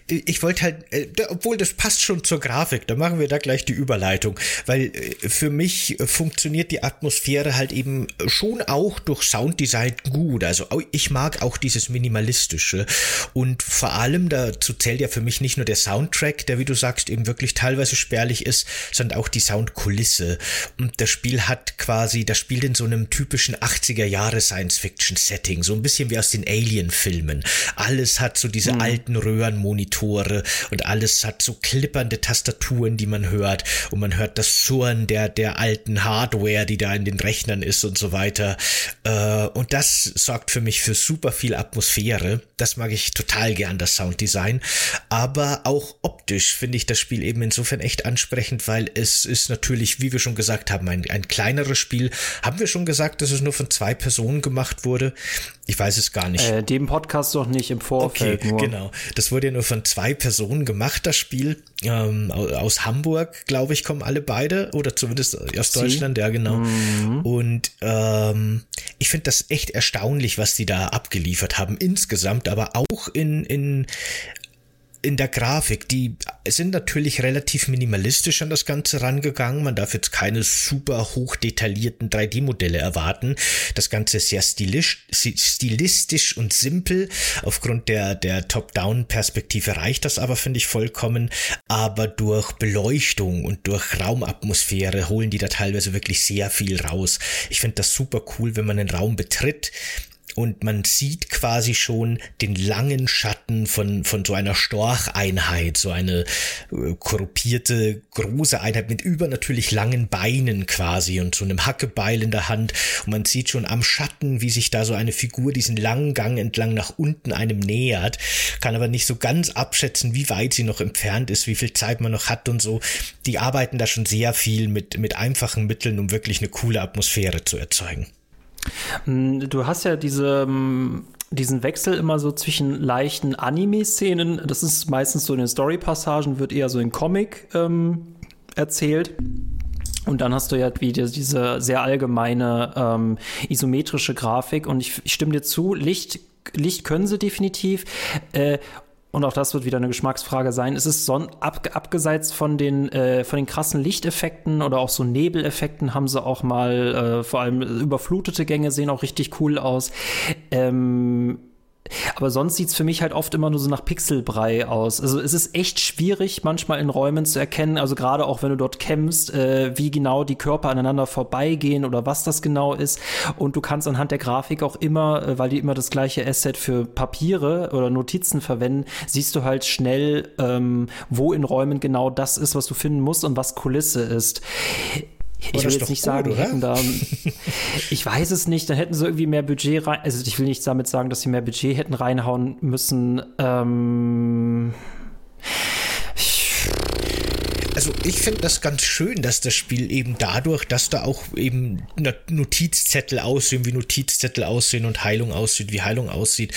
ich wollte halt, äh, obwohl das passt schon zur Grafik, da machen wir da gleich die Überleitung, weil äh, für mich funktioniert die Atmosphäre halt eben schon auch durch Sounddesign gut. Also ich mag auch dieses Minimalistische und vor allem dazu zählt ja für mich nicht nur der Soundtrack, der wie du sagst, Text eben wirklich teilweise spärlich ist, sondern auch die Soundkulisse. Und das Spiel hat quasi, das spielt in so einem typischen 80er Jahre Science-Fiction-Setting, so ein bisschen wie aus den Alien-Filmen. Alles hat so diese mhm. alten Röhrenmonitore und alles hat so klippernde Tastaturen, die man hört und man hört das Surren der, der alten Hardware, die da in den Rechnern ist und so weiter. Äh, und das sorgt für mich für super viel Atmosphäre. Das mag ich total gern, das Sounddesign. Aber auch optisch finde ich das Spiel eben insofern echt ansprechend, weil es ist natürlich, wie wir schon gesagt haben, ein, ein kleineres Spiel. Haben wir schon gesagt, dass es nur von zwei Personen gemacht wurde? Ich weiß es gar nicht. Äh, dem Podcast doch nicht im Vorfeld. Okay, nur. genau. Das wurde ja nur von zwei Personen gemacht, das Spiel. Ähm, aus Hamburg, glaube ich, kommen alle beide. Oder zumindest aus Deutschland, Sie? ja, genau. Mhm. Und ähm, ich finde das echt erstaunlich, was die da abgeliefert haben. Insgesamt, aber auch in, in in der Grafik. Die sind natürlich relativ minimalistisch an das Ganze rangegangen. Man darf jetzt keine super hoch detaillierten 3D-Modelle erwarten. Das Ganze ist sehr stilisch, stilistisch und simpel. Aufgrund der, der Top-Down-Perspektive reicht das aber, finde ich, vollkommen. Aber durch Beleuchtung und durch Raumatmosphäre holen die da teilweise wirklich sehr viel raus. Ich finde das super cool, wenn man einen Raum betritt und man sieht quasi schon den langen Schatten von, von so einer Storcheinheit, so eine äh, korruptierte große Einheit mit übernatürlich langen Beinen quasi und so einem Hackebeil in der Hand und man sieht schon am Schatten, wie sich da so eine Figur diesen langen Gang entlang nach unten einem nähert, kann aber nicht so ganz abschätzen, wie weit sie noch entfernt ist, wie viel Zeit man noch hat und so. Die arbeiten da schon sehr viel mit, mit einfachen Mitteln, um wirklich eine coole Atmosphäre zu erzeugen. Mm, du hast ja diese mm, diesen Wechsel immer so zwischen leichten Anime-Szenen, das ist meistens so in den Story-Passagen, wird eher so in Comic ähm, erzählt. Und dann hast du ja wieder diese sehr allgemeine ähm, isometrische Grafik. Und ich, ich stimme dir zu, Licht Licht können sie definitiv. Äh, und auch das wird wieder eine Geschmacksfrage sein. Es ist son ab, abgeseits von den, äh, von den krassen Lichteffekten oder auch so Nebeleffekten haben sie auch mal, äh, vor allem überflutete Gänge sehen auch richtig cool aus. Ähm, aber sonst sieht's für mich halt oft immer nur so nach Pixelbrei aus. Also es ist echt schwierig, manchmal in Räumen zu erkennen, also gerade auch wenn du dort kämpfst, äh, wie genau die Körper aneinander vorbeigehen oder was das genau ist. Und du kannst anhand der Grafik auch immer, äh, weil die immer das gleiche Asset für Papiere oder Notizen verwenden, siehst du halt schnell, ähm, wo in Räumen genau das ist, was du finden musst und was Kulisse ist. Ich will jetzt nicht sagen, die hätten da. ich weiß es nicht, dann hätten sie irgendwie mehr Budget rein. Also ich will nicht damit sagen, dass sie mehr Budget hätten reinhauen müssen. Ähm. Also ich finde das ganz schön, dass das Spiel eben dadurch, dass da auch eben Notizzettel aussehen, wie Notizzettel aussehen und Heilung aussieht, wie Heilung aussieht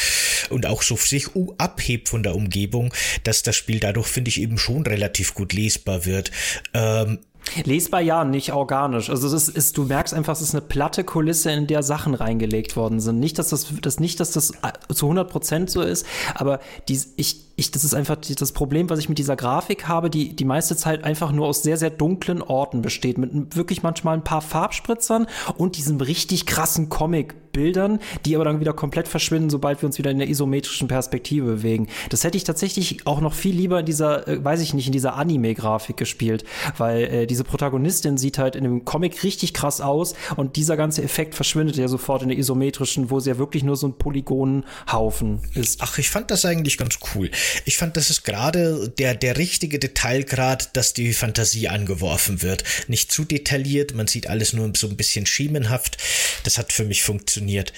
und auch so sich abhebt von der Umgebung, dass das Spiel dadurch, finde ich, eben schon relativ gut lesbar wird. Ähm, Lesbar ja, nicht organisch. Also es ist, du merkst einfach, es ist eine platte Kulisse, in der Sachen reingelegt worden sind. Nicht, dass das, das nicht, dass das äh, zu 100 Prozent so ist, aber die, ich, ich, das ist einfach das Problem, was ich mit dieser Grafik habe, die die meiste Zeit einfach nur aus sehr, sehr dunklen Orten besteht, mit wirklich manchmal ein paar Farbspritzern und diesem richtig krassen Comic-Bildern, die aber dann wieder komplett verschwinden, sobald wir uns wieder in der isometrischen Perspektive bewegen. Das hätte ich tatsächlich auch noch viel lieber in dieser, äh, weiß ich nicht, in dieser Anime-Grafik gespielt, weil äh, diese Protagonistin sieht halt in dem Comic richtig krass aus und dieser ganze Effekt verschwindet ja sofort in der isometrischen, wo sie ja wirklich nur so ein Polygonhaufen ist. Ach, ich fand das eigentlich ganz cool. Ich fand, das ist gerade der, der richtige Detailgrad, dass die Fantasie angeworfen wird. Nicht zu detailliert, man sieht alles nur so ein bisschen schemenhaft. Das hat für mich funktioniert.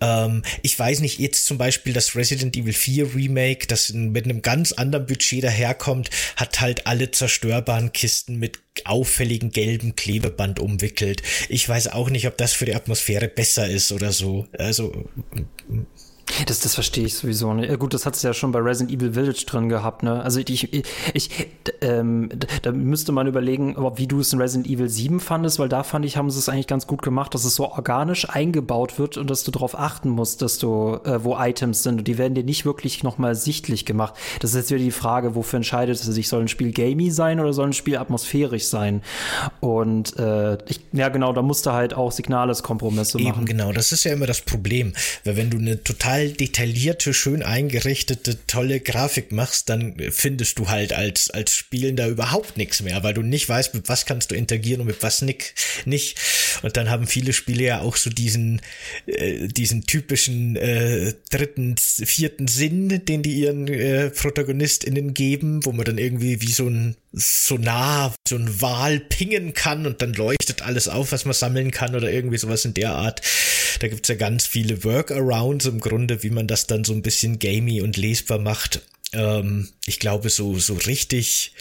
Ähm, ich weiß nicht, jetzt zum Beispiel das Resident Evil 4 Remake, das mit einem ganz anderen Budget daherkommt, hat halt alle zerstörbaren Kisten mit auffälligen gelben Klebeband umwickelt. Ich weiß auch nicht, ob das für die Atmosphäre besser ist oder so. Also das, das verstehe ich sowieso nicht. Gut, das hat es ja schon bei Resident Evil Village drin gehabt, ne? Also ich, ich, ich ähm, da müsste man überlegen, wie du es in Resident Evil 7 fandest, weil da fand ich, haben sie es eigentlich ganz gut gemacht, dass es so organisch eingebaut wird und dass du darauf achten musst, dass du, äh, wo Items sind. Und die werden dir nicht wirklich nochmal sichtlich gemacht. Das ist jetzt wieder die Frage, wofür entscheidet es sich? Soll ein Spiel gamey sein oder soll ein Spiel atmosphärisch sein? Und äh, ich, ja genau, da musst du halt auch Signales-Kompromisse machen. Eben genau, das ist ja immer das Problem. Weil wenn du eine total detaillierte, schön eingerichtete, tolle Grafik machst, dann findest du halt als, als Spielender überhaupt nichts mehr, weil du nicht weißt, mit was kannst du interagieren und mit was nicht. nicht. Und dann haben viele Spiele ja auch so diesen, äh, diesen typischen äh, dritten, vierten Sinn, den die ihren äh, ProtagonistInnen geben, wo man dann irgendwie wie so ein Sonar, so ein Wal pingen kann und dann leuchtet alles auf, was man sammeln kann oder irgendwie sowas in der Art. Da gibt's ja ganz viele Workarounds im Grunde, wie man das dann so ein bisschen gamey und lesbar macht. Ähm, ich glaube, so, so richtig,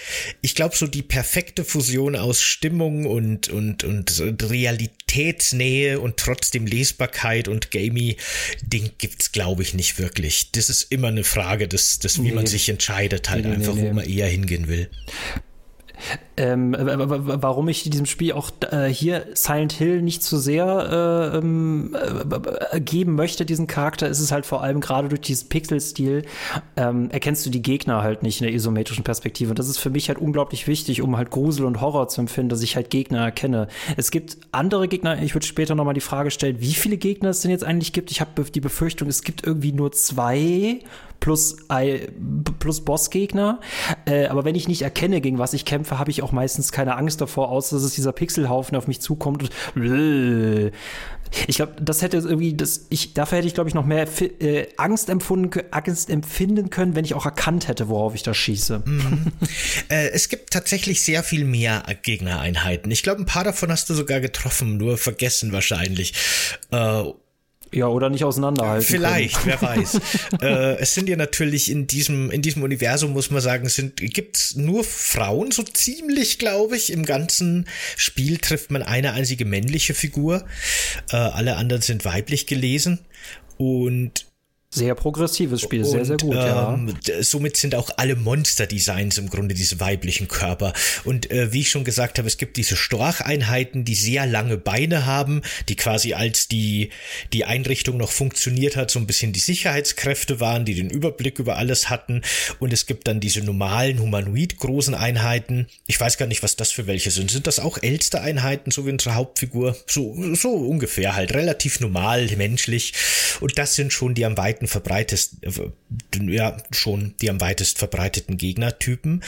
ich glaube, so die perfekte Fusion aus Stimmung und, und, und Realitätsnähe und trotzdem Lesbarkeit und Gamey, den gibt's, glaube ich, nicht wirklich. Das ist immer eine Frage des, des wie nee. man sich entscheidet, halt nee, einfach, nee, wo man eher hingehen will. Ähm, warum ich diesem Spiel auch äh, hier Silent Hill nicht zu sehr äh, ähm, äh, geben möchte, diesen Charakter, ist es halt vor allem gerade durch diesen Pixel-Stil, ähm, erkennst du die Gegner halt nicht in der isometrischen Perspektive. Und das ist für mich halt unglaublich wichtig, um halt Grusel und Horror zu empfinden, dass ich halt Gegner erkenne. Es gibt andere Gegner, ich würde später nochmal die Frage stellen, wie viele Gegner es denn jetzt eigentlich gibt. Ich habe die Befürchtung, es gibt irgendwie nur zwei plus, plus Bossgegner. Äh, aber wenn ich nicht erkenne, gegen was ich kämpfe, habe ich auch meistens keine Angst davor, außer dass es dieser Pixelhaufen auf mich zukommt und ich glaube, das hätte irgendwie, das, ich, dafür hätte ich, glaube ich, noch mehr äh, Angst, empfunden, Angst empfinden können, wenn ich auch erkannt hätte, worauf ich da schieße. Mhm. äh, es gibt tatsächlich sehr viel mehr Gegnereinheiten. Ich glaube, ein paar davon hast du sogar getroffen, nur vergessen wahrscheinlich. Äh, ja, oder nicht auseinanderhalten. Vielleicht, können. wer weiß. äh, es sind ja natürlich in diesem, in diesem Universum, muss man sagen, sind, gibt's nur Frauen, so ziemlich, glaube ich. Im ganzen Spiel trifft man eine einzige männliche Figur. Äh, alle anderen sind weiblich gelesen. Und sehr progressives Spiel, und, sehr, sehr gut, ähm, ja. Somit sind auch alle Monster-Designs im Grunde diese weiblichen Körper. Und äh, wie ich schon gesagt habe, es gibt diese Storcheinheiten, die sehr lange Beine haben, die quasi als die, die Einrichtung noch funktioniert hat, so ein bisschen die Sicherheitskräfte waren, die den Überblick über alles hatten. Und es gibt dann diese normalen humanoid-großen Einheiten. Ich weiß gar nicht, was das für welche sind. Sind das auch älteste Einheiten, so wie unsere Hauptfigur? So, so ungefähr halt, relativ normal, menschlich. Und das sind schon die am weiten weiten verbreitesten, äh, ja, schon die am weitest verbreiteten Gegnertypen.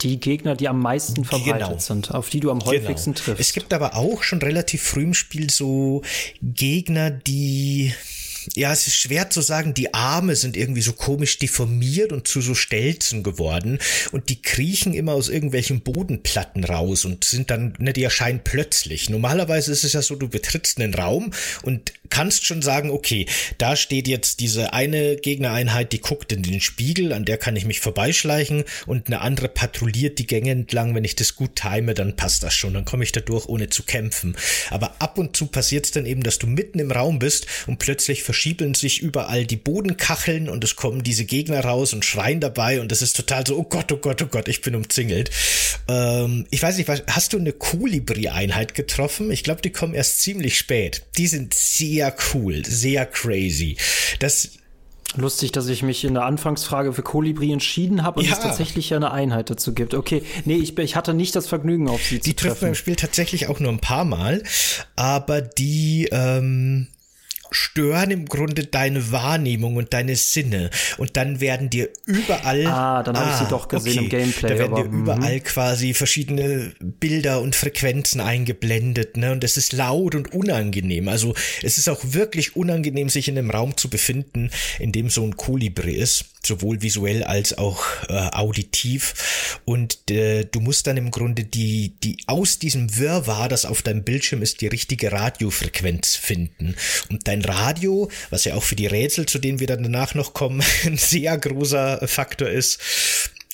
Die Gegner, die am meisten verbreitet genau. sind, auf die du am häufigsten genau. triffst. Es gibt aber auch schon relativ früh im Spiel so Gegner, die ja, es ist schwer zu sagen, die Arme sind irgendwie so komisch deformiert und zu so Stelzen geworden und die kriechen immer aus irgendwelchen Bodenplatten raus und sind dann, ne, die erscheinen plötzlich. Normalerweise ist es ja so, du betrittst einen Raum und kannst schon sagen, okay, da steht jetzt diese eine Gegnereinheit, die guckt in den Spiegel, an der kann ich mich vorbeischleichen und eine andere patrouilliert die Gänge entlang. Wenn ich das gut time, dann passt das schon, dann komme ich da durch, ohne zu kämpfen. Aber ab und zu passiert es dann eben, dass du mitten im Raum bist und plötzlich verschiebeln sich überall die Bodenkacheln und es kommen diese Gegner raus und schreien dabei und das ist total so, oh Gott, oh Gott, oh Gott, ich bin umzingelt. Ähm, ich weiß nicht, hast du eine Kolibri-Einheit getroffen? Ich glaube, die kommen erst ziemlich spät. Die sind sehr cool, sehr crazy. Das Lustig, dass ich mich in der Anfangsfrage für Kolibri entschieden habe und ja. es tatsächlich ja eine Einheit dazu gibt. Okay, nee, ich, ich hatte nicht das Vergnügen, auf sie die zu treffen. Die trifft man im Spiel tatsächlich auch nur ein paar Mal, aber die ähm, stören im Grunde deine Wahrnehmung und deine Sinne. Und dann werden dir überall. Ah, dann habe ah, ich sie ah, doch gesehen okay, im Gameplay. Da werden aber, dir mhm. überall quasi verschiedene Bilder und Frequenzen eingeblendet, ne? Und es ist laut und unangenehm. Also es ist auch wirklich unangenehm, sich in einem Raum zu befinden, in dem so ein Kolibri ist sowohl visuell als auch äh, auditiv. Und äh, du musst dann im Grunde die, die aus diesem Wirrwarr, das auf deinem Bildschirm ist, die richtige Radiofrequenz finden. Und dein Radio, was ja auch für die Rätsel, zu denen wir dann danach noch kommen, ein sehr großer Faktor ist,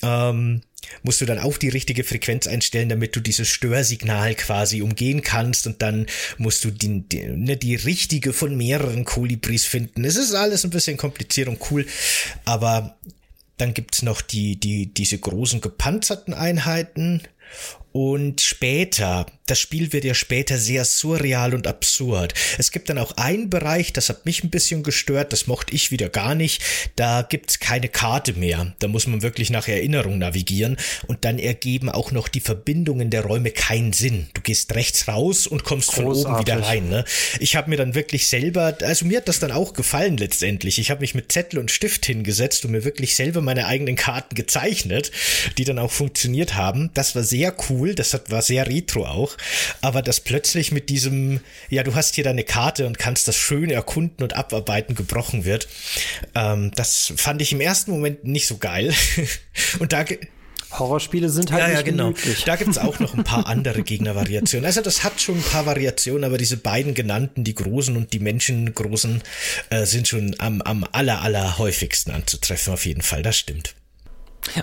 ähm, musst du dann auch die richtige Frequenz einstellen, damit du dieses Störsignal quasi umgehen kannst und dann musst du die, die, ne, die richtige von mehreren Kolibris finden. Es ist alles ein bisschen kompliziert und cool, aber dann gibt's noch die, die, diese großen gepanzerten Einheiten und später, das Spiel wird ja später sehr surreal und absurd. Es gibt dann auch einen Bereich, das hat mich ein bisschen gestört, das mochte ich wieder gar nicht. Da gibt's keine Karte mehr. Da muss man wirklich nach Erinnerung navigieren und dann ergeben auch noch die Verbindungen der Räume keinen Sinn. Du gehst rechts raus und kommst Großartig. von oben wieder rein. Ne? Ich habe mir dann wirklich selber, also mir hat das dann auch gefallen letztendlich. Ich habe mich mit Zettel und Stift hingesetzt und mir wirklich selber meine eigenen Karten gezeichnet, die dann auch funktioniert haben. Das war sehr cool cool, das hat, war sehr retro auch, aber das plötzlich mit diesem, ja, du hast hier deine Karte und kannst das schön erkunden und abarbeiten gebrochen wird, ähm, das fand ich im ersten Moment nicht so geil. und da Horrorspiele sind halt ja, ja, genau. Gemütlich. Da gibt's auch noch ein paar andere Gegnervariationen. Also das hat schon ein paar Variationen, aber diese beiden genannten, die großen und die menschengroßen, äh, sind schon am, am aller, aller häufigsten anzutreffen, auf jeden Fall. Das stimmt.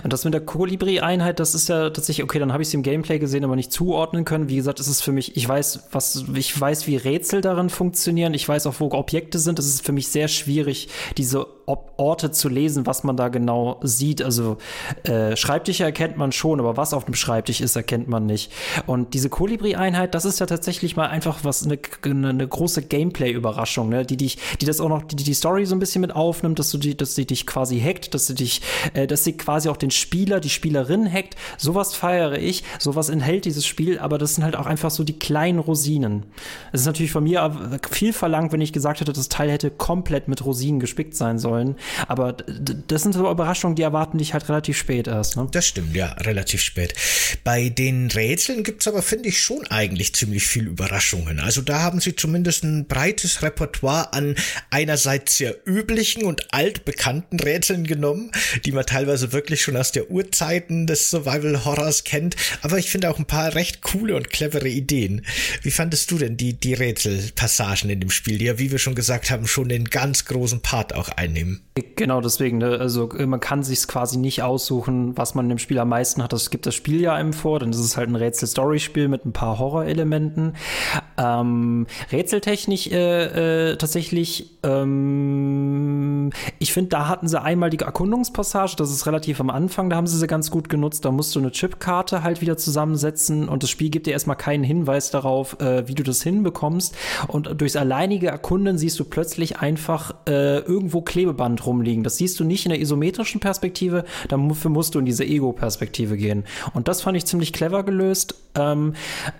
Und das mit der Kolibri-Einheit, das ist ja tatsächlich, okay, dann habe ich es im Gameplay gesehen, aber nicht zuordnen können. Wie gesagt, es ist für mich, ich weiß, was, ich weiß, wie Rätsel darin funktionieren, ich weiß auch, wo Objekte sind. Es ist für mich sehr schwierig, diese Orte zu lesen, was man da genau sieht. Also äh, Schreibtische erkennt man schon, aber was auf dem Schreibtisch ist, erkennt man nicht. Und diese Kolibri-Einheit, das ist ja tatsächlich mal einfach was eine, eine, eine große Gameplay-Überraschung, ne? die dich, die das auch noch, die, die Story so ein bisschen mit aufnimmt, dass du die, dass sie dich quasi hackt, dass sie dich, äh, dass sie quasi auch den Spieler, die Spielerin hackt. Sowas feiere ich, sowas enthält dieses Spiel, aber das sind halt auch einfach so die kleinen Rosinen. Es ist natürlich von mir viel verlangt, wenn ich gesagt hätte, das Teil hätte komplett mit Rosinen gespickt sein sollen. Aber das sind so Überraschungen, die erwarten dich halt relativ spät erst. Ne? Das stimmt, ja, relativ spät. Bei den Rätseln gibt es aber, finde ich, schon eigentlich ziemlich viel Überraschungen. Also da haben sie zumindest ein breites Repertoire an einerseits sehr üblichen und altbekannten Rätseln genommen, die man teilweise wirklich schon aus der Urzeiten des Survival Horrors kennt. Aber ich finde auch ein paar recht coole und clevere Ideen. Wie fandest du denn die, die Rätselpassagen in dem Spiel, die ja, wie wir schon gesagt haben, schon den ganz großen Part auch einnehmen? Genau, deswegen, ne? also äh, man kann sich quasi nicht aussuchen, was man im Spiel am meisten hat. Das gibt das Spiel ja einem vor, dann ist es halt ein Rätsel-Story-Spiel mit ein paar Horrorelementen. Ähm, rätseltechnisch äh, äh, tatsächlich, ähm, ich finde, da hatten sie einmal die Erkundungspassage, das ist relativ am Anfang, da haben sie sie ganz gut genutzt. Da musst du eine Chipkarte halt wieder zusammensetzen und das Spiel gibt dir erstmal keinen Hinweis darauf, äh, wie du das hinbekommst. Und durchs alleinige Erkunden siehst du plötzlich einfach äh, irgendwo Klebeband rumliegen. Das siehst du nicht in der isometrischen Perspektive, dafür musst du in diese Ego-Perspektive gehen. Und das fand ich ziemlich clever gelöst. Ähm,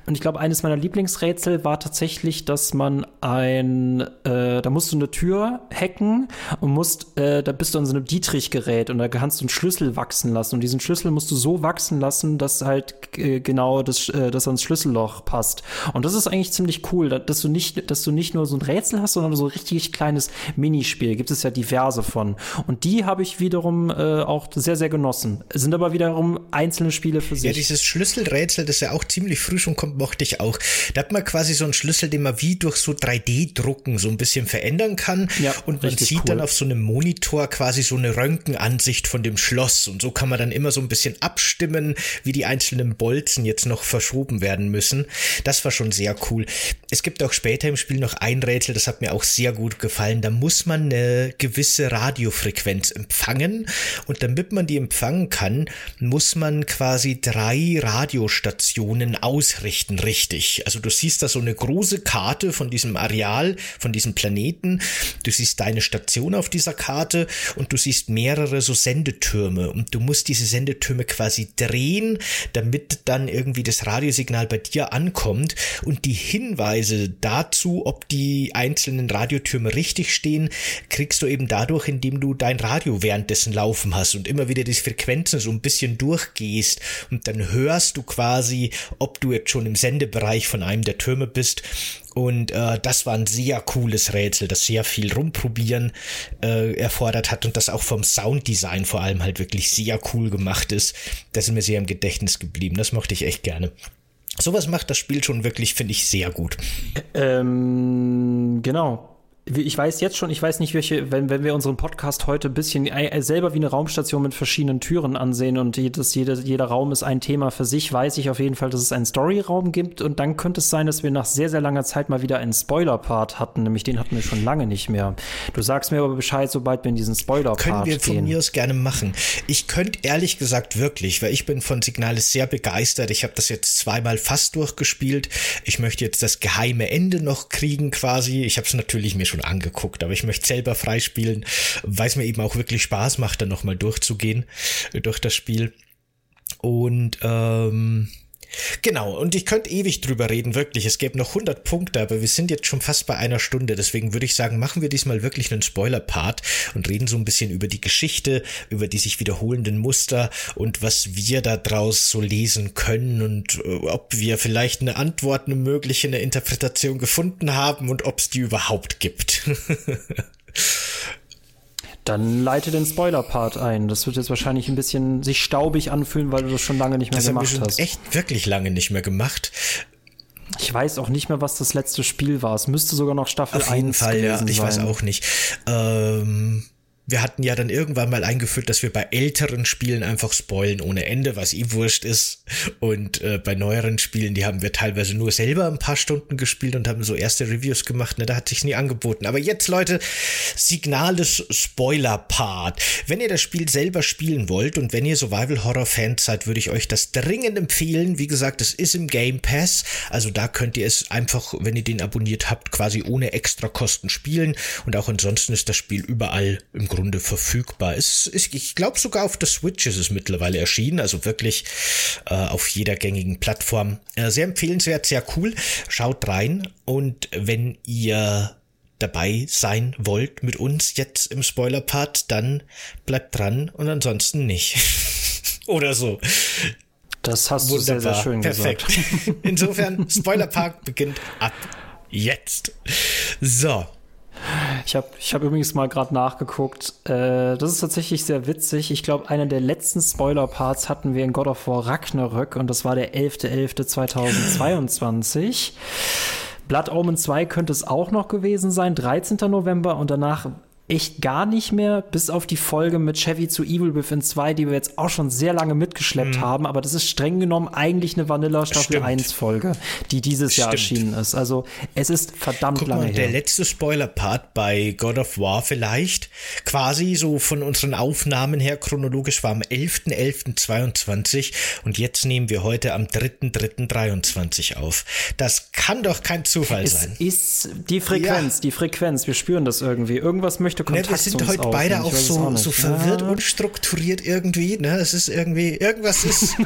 und ich glaube, eines meiner Lieblingsrätsel war tatsächlich, dass man ein, äh, da musst du eine Tür hacken und musst, äh, da bist du an so einem Dietrich-Gerät und da kannst du einen Schlüssel wachsen lassen. Und diesen Schlüssel musst du so wachsen lassen, dass halt äh, genau das, äh, das ans Schlüsselloch passt. Und das ist eigentlich ziemlich cool, dass du nicht, dass du nicht nur so ein Rätsel hast, sondern so ein richtig kleines Minispiel. Gibt es ja diverse von. Und die habe ich wiederum äh, auch sehr, sehr genossen. Sind aber wiederum einzelne Spiele für sich. Ja, dieses Schlüsselrätsel, das ja auch ziemlich früh schon kommt, mochte ich auch. Da hat man quasi so einen Schlüssel, den man wie durch so 3D-Drucken so ein bisschen verändern kann. Ja, und man sieht cool. dann auf so einem Monitor quasi so eine Röntgenansicht von dem Schloss. Und so kann man dann immer so ein bisschen abstimmen, wie die einzelnen Bolzen jetzt noch verschoben werden müssen. Das war schon sehr cool. Es gibt auch später im Spiel noch ein Rätsel, das hat mir auch sehr gut gefallen. Da muss man eine gewisse Radiofrequenz empfangen. Und damit man die empfangen kann, muss man quasi drei Radiostationen ausrichten, richtig. Also du siehst da so eine große Karte von diesem Areal, von diesem Planeten. Du siehst deine Station auf dieser Karte und du siehst mehrere so Sendetürme und du musst diese Sendetürme quasi drehen, damit dann irgendwie das Radiosignal bei dir ankommt und die Hinweise dazu, ob die einzelnen Radiotürme richtig stehen, kriegst du eben dadurch, indem du dein Radio währenddessen laufen hast und immer wieder die Frequenzen so ein bisschen durchgehst und dann hörst du quasi, ob du jetzt schon im Sendebereich von einem der Türme bist und äh, das war ein sehr cooles Rätsel, das sehr viel rumprobieren äh, erfordert hat und das auch vom Sounddesign vor allem halt wirklich sehr cool gemacht ist. Das ist mir sehr im Gedächtnis geblieben. Das mochte ich echt gerne. Sowas macht das Spiel schon wirklich, finde ich, sehr gut. Ähm, genau ich weiß jetzt schon, ich weiß nicht, welche, wenn, wenn wir unseren Podcast heute ein bisschen äh, selber wie eine Raumstation mit verschiedenen Türen ansehen und jedes, jede, jeder Raum ist ein Thema für sich, weiß ich auf jeden Fall, dass es einen Story-Raum gibt und dann könnte es sein, dass wir nach sehr, sehr langer Zeit mal wieder einen Spoiler-Part hatten, nämlich den hatten wir schon lange nicht mehr. Du sagst mir aber Bescheid, sobald wir in diesen Spoiler-Part gehen. Können wir von mir aus gerne machen. Ich könnte ehrlich gesagt wirklich, weil ich bin von Signalis sehr begeistert. Ich habe das jetzt zweimal fast durchgespielt. Ich möchte jetzt das geheime Ende noch kriegen quasi. Ich habe es natürlich mir schon schon angeguckt, aber ich möchte selber freispielen, weil es mir eben auch wirklich Spaß macht, dann nochmal durchzugehen äh, durch das Spiel. Und ähm, Genau, und ich könnte ewig drüber reden, wirklich. Es gäbe noch 100 Punkte, aber wir sind jetzt schon fast bei einer Stunde. Deswegen würde ich sagen, machen wir diesmal wirklich einen Spoiler-Part und reden so ein bisschen über die Geschichte, über die sich wiederholenden Muster und was wir da draus so lesen können und äh, ob wir vielleicht eine Antwort, eine mögliche, eine Interpretation gefunden haben und ob es die überhaupt gibt. Dann leite den Spoiler-Part ein. Das wird jetzt wahrscheinlich ein bisschen sich staubig anfühlen, weil du das schon lange nicht mehr das gemacht haben wir hast. Echt wirklich lange nicht mehr gemacht. Ich weiß auch nicht mehr, was das letzte Spiel war. Es müsste sogar noch Staffel 1 Auf jeden Fall, ja. Ich sein. weiß auch nicht. Ähm wir hatten ja dann irgendwann mal eingeführt, dass wir bei älteren Spielen einfach spoilen ohne Ende, was eh wurscht ist. Und äh, bei neueren Spielen, die haben wir teilweise nur selber ein paar Stunden gespielt und haben so erste Reviews gemacht. Ne, da hat sich nie angeboten. Aber jetzt, Leute, Signales Spoiler-Part. Wenn ihr das Spiel selber spielen wollt und wenn ihr Survival-Horror-Fans seid, würde ich euch das dringend empfehlen. Wie gesagt, es ist im Game Pass. Also da könnt ihr es einfach, wenn ihr den abonniert habt, quasi ohne extra Kosten spielen. Und auch ansonsten ist das Spiel überall im Grunde verfügbar. Es ist, ich glaube sogar auf der Switch ist es mittlerweile erschienen, also wirklich äh, auf jeder gängigen Plattform. Äh, sehr empfehlenswert, sehr cool. Schaut rein und wenn ihr dabei sein wollt mit uns jetzt im Spoiler-Part, dann bleibt dran und ansonsten nicht. Oder so. Das hast Wunderbar. du sehr, sehr schön Perfekt. gesagt. Insofern, Spoiler-Part beginnt ab jetzt. So, ich habe ich hab übrigens mal gerade nachgeguckt. Äh, das ist tatsächlich sehr witzig. Ich glaube, einer der letzten Spoiler-Parts hatten wir in God of War Ragnarök und das war der 11.11.2022. Blood Omen 2 könnte es auch noch gewesen sein, 13. November und danach echt gar nicht mehr, bis auf die Folge mit Chevy zu Evil Within 2, die wir jetzt auch schon sehr lange mitgeschleppt mhm. haben, aber das ist streng genommen eigentlich eine Vanilla Staffel Stimmt. 1 Folge, die dieses Jahr erschienen ist. Also es ist verdammt Guck lange mal, her. Der letzte Spoiler-Part bei God of War vielleicht, quasi so von unseren Aufnahmen her chronologisch war am 11.11.22 und jetzt nehmen wir heute am 3.3.23 auf. Das kann doch kein Zufall es sein. ist die Frequenz, ja. die Frequenz, wir spüren das irgendwie. Irgendwas möchte möchte Kontakt ne, wir sind heute aufnehmen. beide auch so, auch so verwirrt ja. und strukturiert irgendwie. Ne? Es ist irgendwie, irgendwas ist.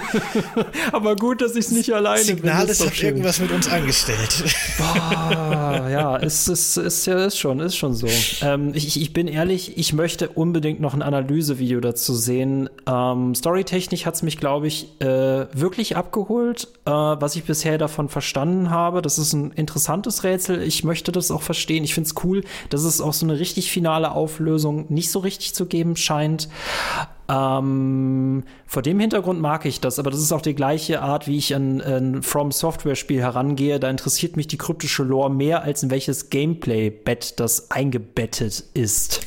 Aber gut, dass ich es nicht alleine Signal bin. Signal hat irgendwas mit uns angestellt. Boah, ja, es ist, ist, ja ist schon, ist schon so. Ähm, ich, ich bin ehrlich, ich möchte unbedingt noch ein Analysevideo dazu sehen. Ähm, Storytechnisch hat es mich, glaube ich, äh, wirklich abgeholt, äh, was ich bisher davon verstanden habe. Das ist ein interessantes Rätsel. Ich möchte das auch verstehen. Ich finde es cool, dass es auch so eine richtig finale finale Auflösung nicht so richtig zu geben scheint. Ähm, vor dem Hintergrund mag ich das, aber das ist auch die gleiche Art, wie ich an ein From Software Spiel herangehe. Da interessiert mich die kryptische Lore mehr, als in welches Gameplay-Bett das eingebettet ist.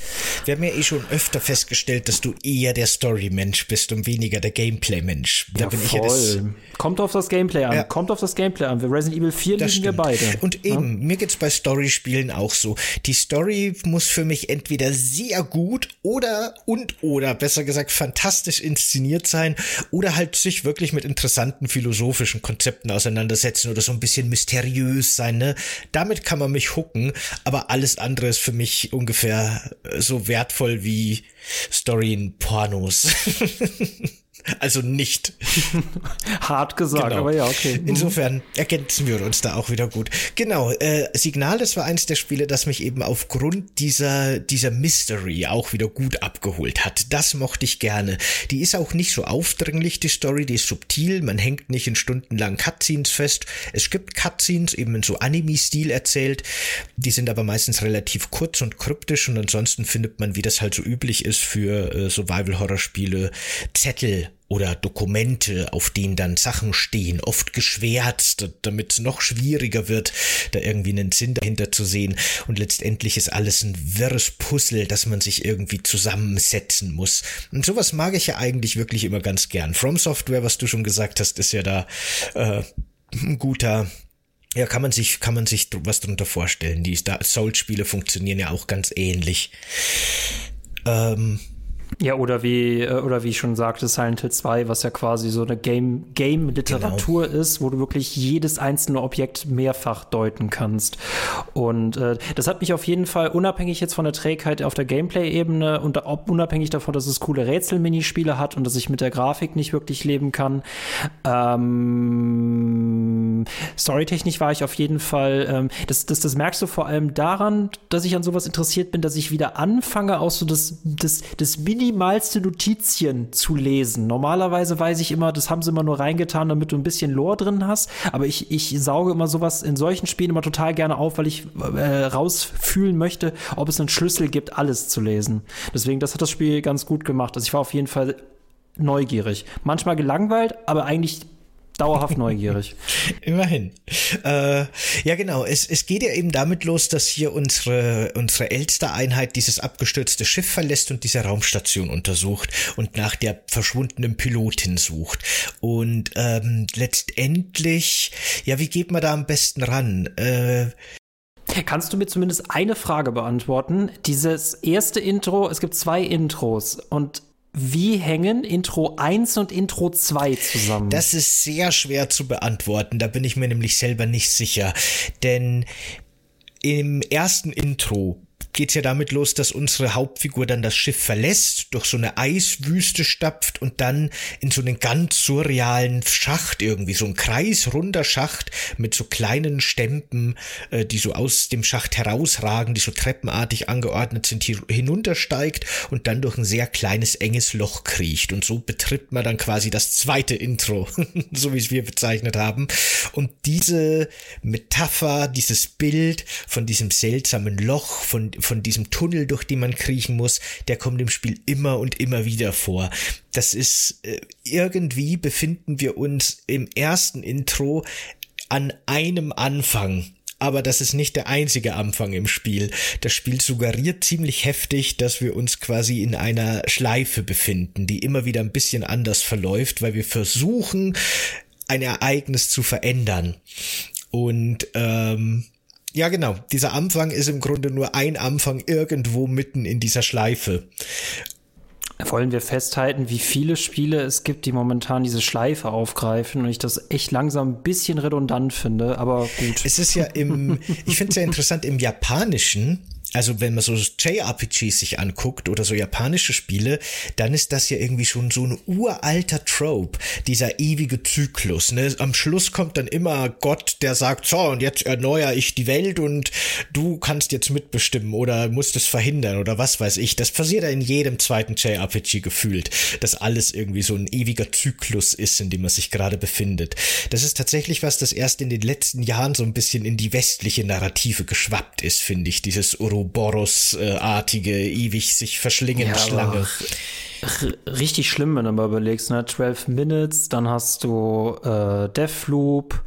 Wir haben ja eh schon öfter festgestellt, dass du eher der Story-Mensch bist und weniger der Gameplay-Mensch. Da ja, bin voll. ich ja Kommt auf das Gameplay an. Ja. Kommt auf das Gameplay an. Wir Resident Evil 4 das lieben wir beide. Und eben, ja? mir geht's bei Story-Spielen auch so. Die Story muss für mich entweder sehr gut oder und oder besser gesagt fantastisch inszeniert sein oder halt sich wirklich mit interessanten philosophischen Konzepten auseinandersetzen oder so ein bisschen mysteriös sein. Ne? Damit kann man mich hucken, aber alles andere ist für mich ungefähr so wertvoll wie Story in Pornos. Also nicht. Hart gesagt, genau. aber ja, okay. Mhm. Insofern ergänzen wir uns da auch wieder gut. Genau, äh, Signal, das war eins der Spiele, das mich eben aufgrund dieser, dieser Mystery auch wieder gut abgeholt hat. Das mochte ich gerne. Die ist auch nicht so aufdringlich, die Story, die ist subtil, man hängt nicht in stundenlang Cutscenes fest. Es gibt Cutscenes, eben in so Anime-Stil erzählt, die sind aber meistens relativ kurz und kryptisch und ansonsten findet man, wie das halt so üblich ist für äh, Survival-Horror-Spiele, Zettel oder Dokumente, auf denen dann Sachen stehen, oft geschwärzt, damit es noch schwieriger wird, da irgendwie einen Sinn dahinter zu sehen. Und letztendlich ist alles ein wirres Puzzle, das man sich irgendwie zusammensetzen muss. Und sowas mag ich ja eigentlich wirklich immer ganz gern. From Software, was du schon gesagt hast, ist ja da äh, ein guter ja, kann man sich, kann man sich was drunter vorstellen. Die Soul-Spiele funktionieren ja auch ganz ähnlich. Ähm, ja, oder wie, äh, oder wie ich schon sagte, Silent Hill 2, was ja quasi so eine Game, Game-Literatur genau. ist, wo du wirklich jedes einzelne Objekt mehrfach deuten kannst. Und äh, das hat mich auf jeden Fall, unabhängig jetzt von der Trägheit auf der Gameplay-Ebene und unabhängig davon, dass es coole Rätsel-Minispiele hat und dass ich mit der Grafik nicht wirklich leben kann, ähm, storytechnisch war ich auf jeden Fall, ähm, das, das, das merkst du vor allem daran, dass ich an sowas interessiert bin, dass ich wieder anfange, auch so das, das, das minimalste Notizien zu lesen. Normalerweise weiß ich immer, das haben sie immer nur reingetan, damit du ein bisschen Lore drin hast. Aber ich, ich sauge immer sowas in solchen Spielen immer total gerne auf, weil ich äh, rausfühlen möchte, ob es einen Schlüssel gibt, alles zu lesen. Deswegen, das hat das Spiel ganz gut gemacht. Also ich war auf jeden Fall neugierig. Manchmal gelangweilt, aber eigentlich dauerhaft neugierig. Immerhin. Äh, ja, genau. Es, es geht ja eben damit los, dass hier unsere, unsere Elster-Einheit dieses abgestürzte Schiff verlässt und diese Raumstation untersucht und nach der verschwundenen Pilotin sucht. Und ähm, letztendlich, ja, wie geht man da am besten ran? Äh, Kannst du mir zumindest eine Frage beantworten? Dieses erste Intro, es gibt zwei Intros und wie hängen Intro 1 und Intro 2 zusammen? Das ist sehr schwer zu beantworten, da bin ich mir nämlich selber nicht sicher. Denn im ersten Intro geht's ja damit los, dass unsere Hauptfigur dann das Schiff verlässt, durch so eine Eiswüste stapft und dann in so einen ganz surrealen Schacht irgendwie, so ein kreisrunder Schacht mit so kleinen Stempen, äh, die so aus dem Schacht herausragen, die so treppenartig angeordnet sind, hier hinuntersteigt und dann durch ein sehr kleines, enges Loch kriecht. Und so betritt man dann quasi das zweite Intro, so wie es wir bezeichnet haben. Und diese Metapher, dieses Bild von diesem seltsamen Loch, von, von diesem Tunnel, durch den man kriechen muss, der kommt im Spiel immer und immer wieder vor. Das ist äh, irgendwie befinden wir uns im ersten Intro an einem Anfang aber das ist nicht der einzige Anfang im Spiel. Das Spiel suggeriert ziemlich heftig, dass wir uns quasi in einer Schleife befinden, die immer wieder ein bisschen anders verläuft, weil wir versuchen, ein Ereignis zu verändern. Und ähm, ja, genau. Dieser Anfang ist im Grunde nur ein Anfang irgendwo mitten in dieser Schleife. Wollen wir festhalten, wie viele Spiele es gibt, die momentan diese Schleife aufgreifen und ich das echt langsam ein bisschen redundant finde, aber gut. Es ist ja im, ich finde es ja interessant, im Japanischen also wenn man so JRPGs sich anguckt oder so japanische Spiele, dann ist das ja irgendwie schon so ein uralter Trope, dieser ewige Zyklus. Ne? Am Schluss kommt dann immer Gott, der sagt, so, und jetzt erneuere ich die Welt und du kannst jetzt mitbestimmen oder musst es verhindern oder was weiß ich. Das passiert ja in jedem zweiten JRPG gefühlt, dass alles irgendwie so ein ewiger Zyklus ist, in dem man sich gerade befindet. Das ist tatsächlich was, das erst in den letzten Jahren so ein bisschen in die westliche Narrative geschwappt ist, finde ich, dieses Ouroboros-artige, ewig sich verschlingende ja, Schlange. Richtig schlimm, wenn du mal überlegst, ne? 12 Minutes, dann hast du äh, Deathloop.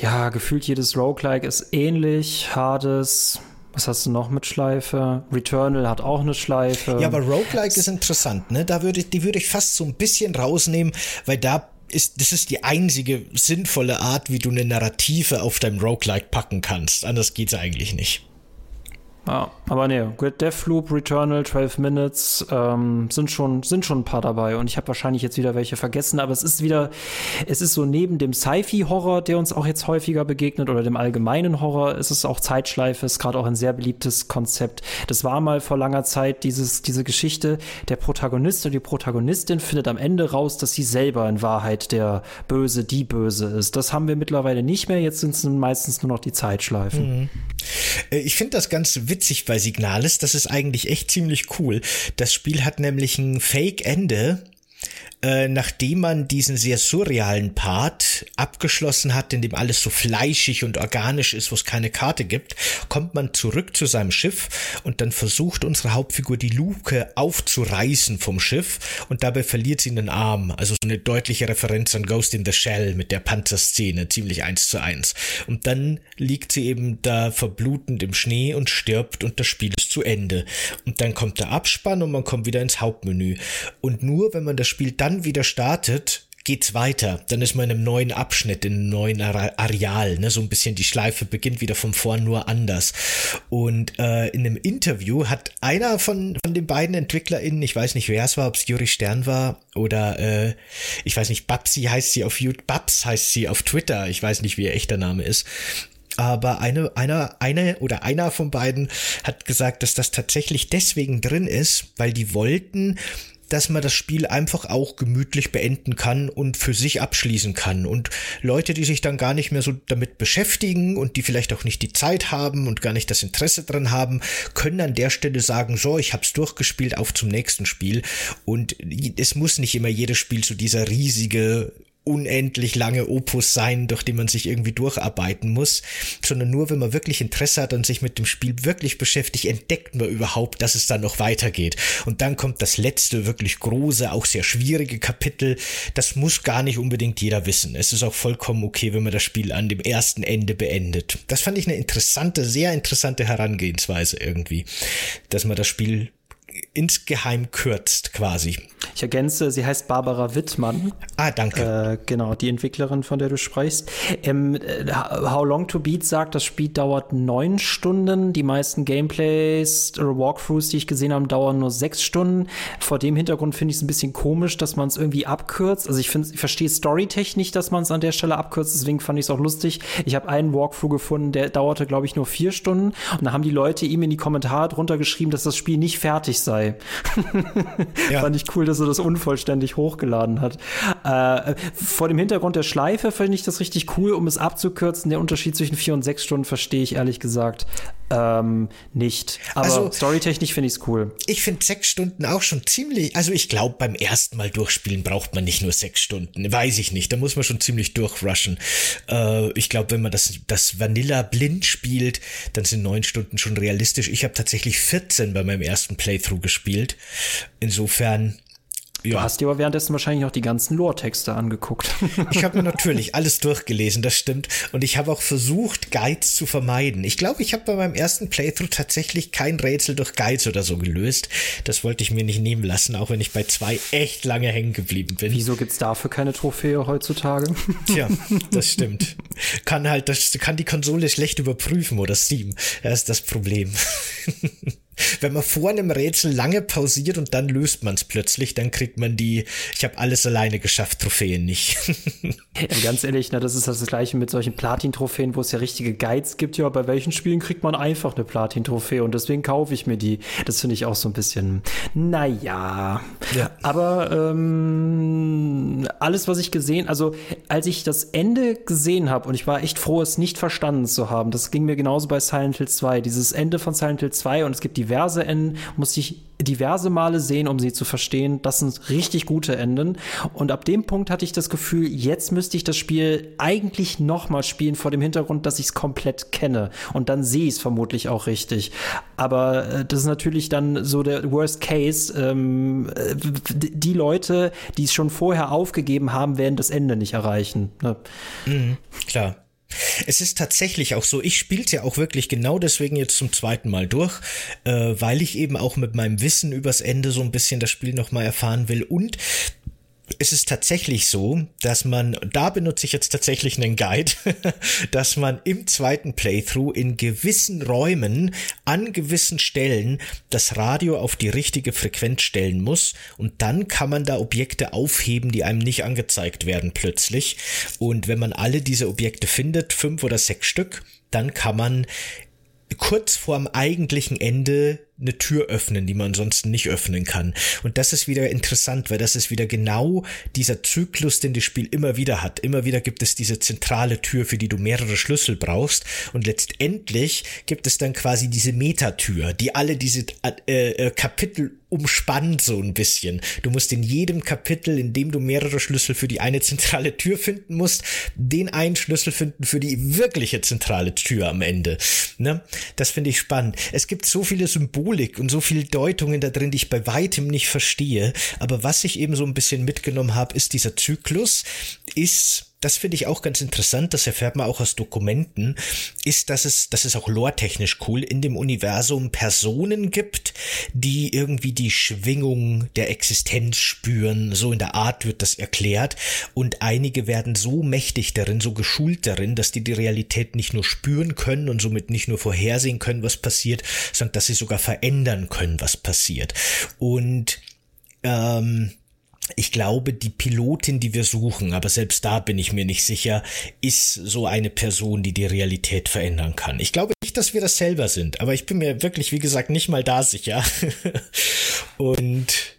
Ja, gefühlt jedes Roguelike ist ähnlich. Hades, was hast du noch mit Schleife? Returnal hat auch eine Schleife. Ja, aber Roguelike ist interessant, ne? Da würde ich, die würde ich fast so ein bisschen rausnehmen, weil da ist, das ist die einzige sinnvolle Art, wie du eine Narrative auf deinem Roguelike packen kannst. Anders geht's eigentlich nicht. Ja, aber nee, Grid Deathloop, Returnal, 12 Minutes ähm, sind schon sind schon ein paar dabei und ich habe wahrscheinlich jetzt wieder welche vergessen, aber es ist wieder es ist so neben dem Sci-Fi-Horror, der uns auch jetzt häufiger begegnet oder dem allgemeinen Horror, ist es auch Zeitschleife, ist gerade auch ein sehr beliebtes Konzept. Das war mal vor langer Zeit dieses diese Geschichte, der Protagonist und die Protagonistin findet am Ende raus, dass sie selber in Wahrheit der Böse, die Böse ist. Das haben wir mittlerweile nicht mehr, jetzt sind es meistens nur noch die Zeitschleifen. Mhm. Äh, ich finde das ganz witzig bei Signalis. Das ist eigentlich echt ziemlich cool. Das Spiel hat nämlich ein Fake-Ende äh, nachdem man diesen sehr surrealen Part abgeschlossen hat, in dem alles so fleischig und organisch ist, wo es keine Karte gibt, kommt man zurück zu seinem Schiff und dann versucht unsere Hauptfigur die Luke aufzureißen vom Schiff und dabei verliert sie einen Arm. Also so eine deutliche Referenz an Ghost in the Shell mit der Panzerszene, ziemlich eins zu eins. Und dann liegt sie eben da verblutend im Schnee und stirbt und das Spiel ist zu Ende. Und dann kommt der Abspann und man kommt wieder ins Hauptmenü. Und nur wenn man das Spiel dann dann wieder startet, geht's weiter. Dann ist man in einem neuen Abschnitt, in einem neuen Areal. Ne? So ein bisschen die Schleife beginnt wieder von vorn, nur anders. Und äh, in einem Interview hat einer von, von den beiden EntwicklerInnen, ich weiß nicht, wer es war, ob es Juri Stern war oder äh, ich weiß nicht, Babsi heißt sie auf YouTube, Babs heißt sie auf Twitter, ich weiß nicht, wie ihr echter Name ist. Aber eine, einer, eine oder einer von beiden hat gesagt, dass das tatsächlich deswegen drin ist, weil die wollten dass man das Spiel einfach auch gemütlich beenden kann und für sich abschließen kann. Und Leute, die sich dann gar nicht mehr so damit beschäftigen und die vielleicht auch nicht die Zeit haben und gar nicht das Interesse dran haben, können an der Stelle sagen, so, ich hab's durchgespielt, auf zum nächsten Spiel. Und es muss nicht immer jedes Spiel so dieser riesige unendlich lange Opus sein, durch den man sich irgendwie durcharbeiten muss, sondern nur wenn man wirklich Interesse hat und sich mit dem Spiel wirklich beschäftigt, entdeckt man überhaupt, dass es dann noch weitergeht. Und dann kommt das letzte, wirklich große, auch sehr schwierige Kapitel. Das muss gar nicht unbedingt jeder wissen. Es ist auch vollkommen okay, wenn man das Spiel an dem ersten Ende beendet. Das fand ich eine interessante, sehr interessante Herangehensweise irgendwie, dass man das Spiel insgeheim kürzt quasi. Ich ergänze, sie heißt Barbara Wittmann. Ah, danke. Äh, genau, die Entwicklerin, von der du sprichst. Ähm, äh, How Long to Beat sagt, das Spiel dauert neun Stunden. Die meisten Gameplays oder Walkthroughs, die ich gesehen habe, dauern nur sechs Stunden. Vor dem Hintergrund finde ich es ein bisschen komisch, dass man es irgendwie abkürzt. Also ich ich verstehe storytechnisch, dass man es an der Stelle abkürzt. Deswegen fand ich es auch lustig. Ich habe einen Walkthrough gefunden, der dauerte, glaube ich, nur vier Stunden. Und da haben die Leute ihm in die Kommentare drunter geschrieben, dass das Spiel nicht fertig sei. ja. fand ich cool, dass er das unvollständig hochgeladen hat. Äh, vor dem Hintergrund der Schleife finde ich das richtig cool, um es abzukürzen. Der Unterschied zwischen vier und sechs Stunden verstehe ich ehrlich gesagt ähm, nicht. Aber also, storytechnisch finde ich es cool. Ich finde sechs Stunden auch schon ziemlich. Also ich glaube, beim ersten Mal durchspielen braucht man nicht nur sechs Stunden. Weiß ich nicht. Da muss man schon ziemlich durchrushen. Äh, ich glaube, wenn man das, das Vanilla blind spielt, dann sind neun Stunden schon realistisch. Ich habe tatsächlich 14 bei meinem ersten Playthrough gespielt. Insofern ja. Du hast dir aber währenddessen wahrscheinlich auch die ganzen Lore-Texte angeguckt. Ich habe mir natürlich alles durchgelesen, das stimmt. Und ich habe auch versucht, Guides zu vermeiden. Ich glaube, ich habe bei meinem ersten Playthrough tatsächlich kein Rätsel durch Guides oder so gelöst. Das wollte ich mir nicht nehmen lassen, auch wenn ich bei zwei echt lange hängen geblieben bin. Wieso gibt's dafür keine Trophäe heutzutage? Tja, das stimmt. Kann halt, das kann die Konsole schlecht überprüfen oder Steam. Das ist das Problem. Wenn man vor einem Rätsel lange pausiert und dann löst man es plötzlich, dann kriegt man die, ich habe alles alleine geschafft, Trophäen nicht. ja, ganz ehrlich, ne, das ist das gleiche mit solchen Platin-Trophäen, wo es ja richtige Guides gibt. Ja, bei welchen Spielen kriegt man einfach eine Platin-Trophäe und deswegen kaufe ich mir die. Das finde ich auch so ein bisschen, naja. Ja. Aber ähm, alles, was ich gesehen, also als ich das Ende gesehen habe und ich war echt froh, es nicht verstanden zu haben, das ging mir genauso bei Silent Hill 2. Dieses Ende von Silent Hill 2 und es gibt die diverse Enden, musste ich diverse Male sehen, um sie zu verstehen. Das sind richtig gute Enden. Und ab dem Punkt hatte ich das Gefühl, jetzt müsste ich das Spiel eigentlich nochmal spielen, vor dem Hintergrund, dass ich es komplett kenne. Und dann sehe ich es vermutlich auch richtig. Aber äh, das ist natürlich dann so der Worst Case. Ähm, äh, die Leute, die es schon vorher aufgegeben haben, werden das Ende nicht erreichen. Ne? Mhm, klar. Es ist tatsächlich auch so, ich spiele ja auch wirklich genau deswegen jetzt zum zweiten Mal durch, äh, weil ich eben auch mit meinem Wissen übers Ende so ein bisschen das Spiel nochmal erfahren will. Und es ist tatsächlich so, dass man, da benutze ich jetzt tatsächlich einen Guide, dass man im zweiten Playthrough in gewissen Räumen an gewissen Stellen das Radio auf die richtige Frequenz stellen muss und dann kann man da Objekte aufheben, die einem nicht angezeigt werden plötzlich. Und wenn man alle diese Objekte findet, fünf oder sechs Stück, dann kann man kurz vorm eigentlichen Ende eine Tür öffnen, die man ansonsten nicht öffnen kann. Und das ist wieder interessant, weil das ist wieder genau dieser Zyklus, den das Spiel immer wieder hat. Immer wieder gibt es diese zentrale Tür, für die du mehrere Schlüssel brauchst. Und letztendlich gibt es dann quasi diese Metatür, die alle diese äh, äh, Kapitel umspannt so ein bisschen. Du musst in jedem Kapitel, in dem du mehrere Schlüssel für die eine zentrale Tür finden musst, den einen Schlüssel finden für die wirkliche zentrale Tür am Ende. Ne? Das finde ich spannend. Es gibt so viele Symbolik und so viele Deutungen da drin, die ich bei weitem nicht verstehe. Aber was ich eben so ein bisschen mitgenommen habe, ist dieser Zyklus, ist das finde ich auch ganz interessant, das erfährt man auch aus Dokumenten, ist, dass es, das ist auch lore-technisch cool, in dem Universum Personen gibt, die irgendwie die Schwingung der Existenz spüren, so in der Art wird das erklärt, und einige werden so mächtig darin, so geschult darin, dass die die Realität nicht nur spüren können und somit nicht nur vorhersehen können, was passiert, sondern dass sie sogar verändern können, was passiert. Und ähm, ich glaube, die Pilotin, die wir suchen, aber selbst da bin ich mir nicht sicher, ist so eine Person, die die Realität verändern kann. Ich glaube nicht, dass wir das selber sind, aber ich bin mir wirklich, wie gesagt, nicht mal da sicher. Und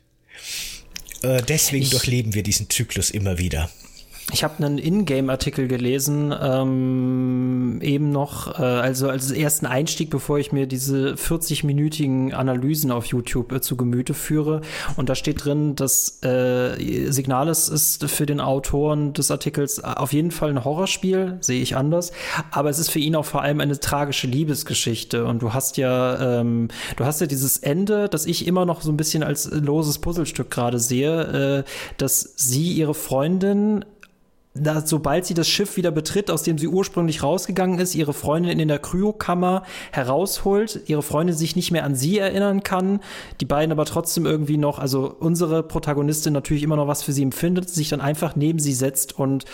äh, deswegen ich, durchleben wir diesen Zyklus immer wieder. Ich habe einen Ingame-Artikel gelesen, ähm, eben noch, äh, also als ersten Einstieg, bevor ich mir diese 40-minütigen Analysen auf YouTube äh, zu Gemüte führe. Und da steht drin, dass äh, Signalis ist für den Autoren des Artikels auf jeden Fall ein Horrorspiel, sehe ich anders. Aber es ist für ihn auch vor allem eine tragische Liebesgeschichte. Und du hast ja, ähm, du hast ja dieses Ende, das ich immer noch so ein bisschen als loses Puzzlestück gerade sehe, äh, dass sie ihre Freundin da, sobald sie das Schiff wieder betritt, aus dem sie ursprünglich rausgegangen ist, ihre Freundin in der Kryokammer herausholt, ihre Freundin sich nicht mehr an sie erinnern kann, die beiden aber trotzdem irgendwie noch, also unsere Protagonistin natürlich immer noch was für sie empfindet, sich dann einfach neben sie setzt und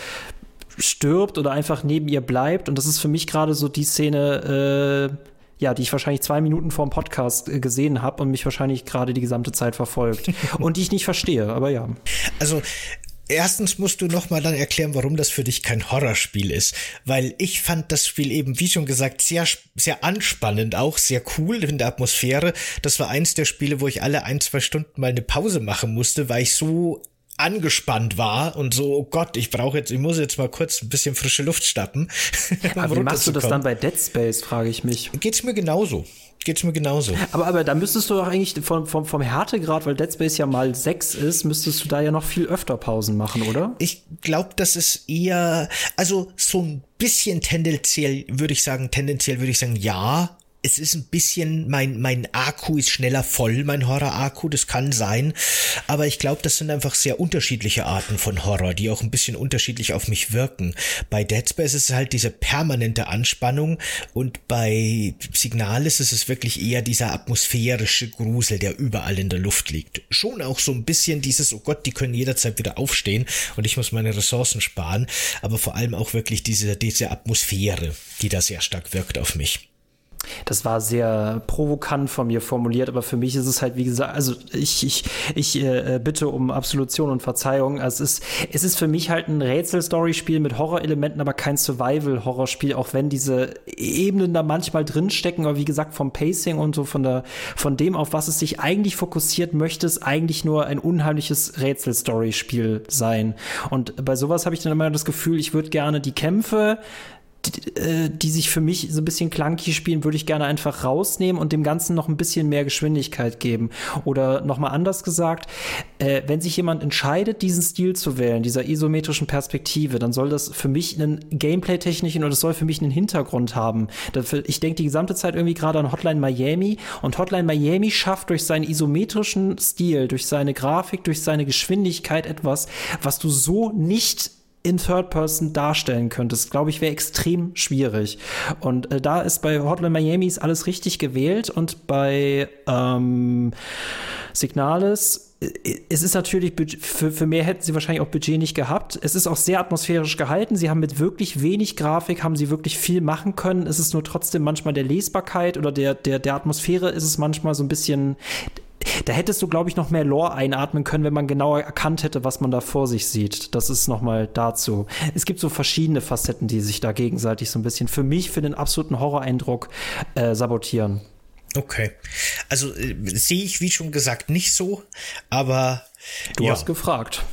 stirbt oder einfach neben ihr bleibt. Und das ist für mich gerade so die Szene, äh, ja, die ich wahrscheinlich zwei Minuten vor dem Podcast äh, gesehen habe und mich wahrscheinlich gerade die gesamte Zeit verfolgt. und die ich nicht verstehe, aber ja. Also Erstens musst du nochmal dann erklären, warum das für dich kein Horrorspiel ist. Weil ich fand das Spiel eben, wie schon gesagt, sehr, sehr anspannend auch, sehr cool in der Atmosphäre. Das war eins der Spiele, wo ich alle ein, zwei Stunden mal eine Pause machen musste, weil ich so angespannt war und so, oh Gott, ich brauche jetzt, ich muss jetzt mal kurz ein bisschen frische Luft stappen. Aber wie machst du das dann bei Dead Space, frage ich mich. Geht's mir genauso geht's mir genauso. Aber, aber da müsstest du doch eigentlich vom, vom, vom Härtegrad, weil Dead Space ja mal sechs ist, müsstest du da ja noch viel öfter Pausen machen, oder? Ich glaube, das ist eher, also so ein bisschen tendenziell, würde ich sagen, tendenziell würde ich sagen, ja, es ist ein bisschen, mein, mein Akku ist schneller voll, mein Horror-Akku, das kann sein. Aber ich glaube, das sind einfach sehr unterschiedliche Arten von Horror, die auch ein bisschen unterschiedlich auf mich wirken. Bei Dead Space ist es halt diese permanente Anspannung und bei Signalis ist es wirklich eher dieser atmosphärische Grusel, der überall in der Luft liegt. Schon auch so ein bisschen dieses, oh Gott, die können jederzeit wieder aufstehen und ich muss meine Ressourcen sparen, aber vor allem auch wirklich diese, diese Atmosphäre, die da sehr stark wirkt auf mich. Das war sehr provokant von mir formuliert, aber für mich ist es halt, wie gesagt, also ich, ich, ich äh, bitte um Absolution und Verzeihung. Also es ist, es ist für mich halt ein Rätsel-Story-Spiel mit Horrorelementen, aber kein Survival-Horrorspiel, auch wenn diese Ebenen da manchmal drinstecken, aber wie gesagt, vom Pacing und so von der, von dem, auf was es sich eigentlich fokussiert, möchte es eigentlich nur ein unheimliches Rätsel-Story-Spiel sein. Und bei sowas habe ich dann immer das Gefühl, ich würde gerne die Kämpfe die, äh, die sich für mich so ein bisschen clunky spielen, würde ich gerne einfach rausnehmen und dem Ganzen noch ein bisschen mehr Geschwindigkeit geben. Oder nochmal anders gesagt, äh, wenn sich jemand entscheidet, diesen Stil zu wählen, dieser isometrischen Perspektive, dann soll das für mich einen Gameplay-technischen oder das soll für mich einen Hintergrund haben. Ich denke die gesamte Zeit irgendwie gerade an Hotline Miami und Hotline Miami schafft durch seinen isometrischen Stil, durch seine Grafik, durch seine Geschwindigkeit etwas, was du so nicht in Third Person darstellen könntest, glaube ich, wäre extrem schwierig. Und äh, da ist bei Hotline Miami alles richtig gewählt und bei ähm, Signalis äh, es ist natürlich, für, für mehr hätten sie wahrscheinlich auch Budget nicht gehabt. Es ist auch sehr atmosphärisch gehalten. Sie haben mit wirklich wenig Grafik, haben sie wirklich viel machen können. Es ist nur trotzdem manchmal der Lesbarkeit oder der, der, der Atmosphäre ist es manchmal so ein bisschen, da hättest du, glaube ich, noch mehr Lore einatmen können, wenn man genauer erkannt hätte, was man da vor sich sieht. Das ist nochmal dazu. Es gibt so verschiedene Facetten, die sich da gegenseitig so ein bisschen für mich, für den absoluten Horroreindruck äh, sabotieren. Okay. Also äh, sehe ich, wie schon gesagt, nicht so, aber. Du ja. hast gefragt.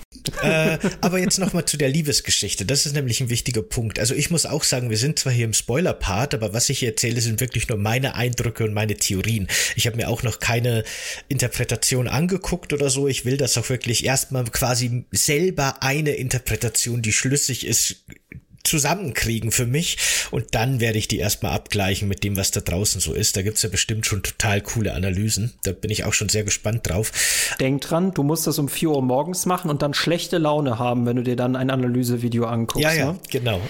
Äh, aber jetzt nochmal zu der Liebesgeschichte. Das ist nämlich ein wichtiger Punkt. Also ich muss auch sagen, wir sind zwar hier im Spoiler-Part, aber was ich hier erzähle, sind wirklich nur meine Eindrücke und meine Theorien. Ich habe mir auch noch keine Interpretation angeguckt oder so. Ich will das auch wirklich erstmal quasi selber eine Interpretation, die schlüssig ist, zusammenkriegen für mich und dann werde ich die erstmal abgleichen mit dem, was da draußen so ist. Da gibt's ja bestimmt schon total coole Analysen. Da bin ich auch schon sehr gespannt drauf. Denk dran, du musst das um 4 Uhr morgens machen und dann schlechte Laune haben, wenn du dir dann ein Analysevideo anguckst. Ja, ja, ne? genau.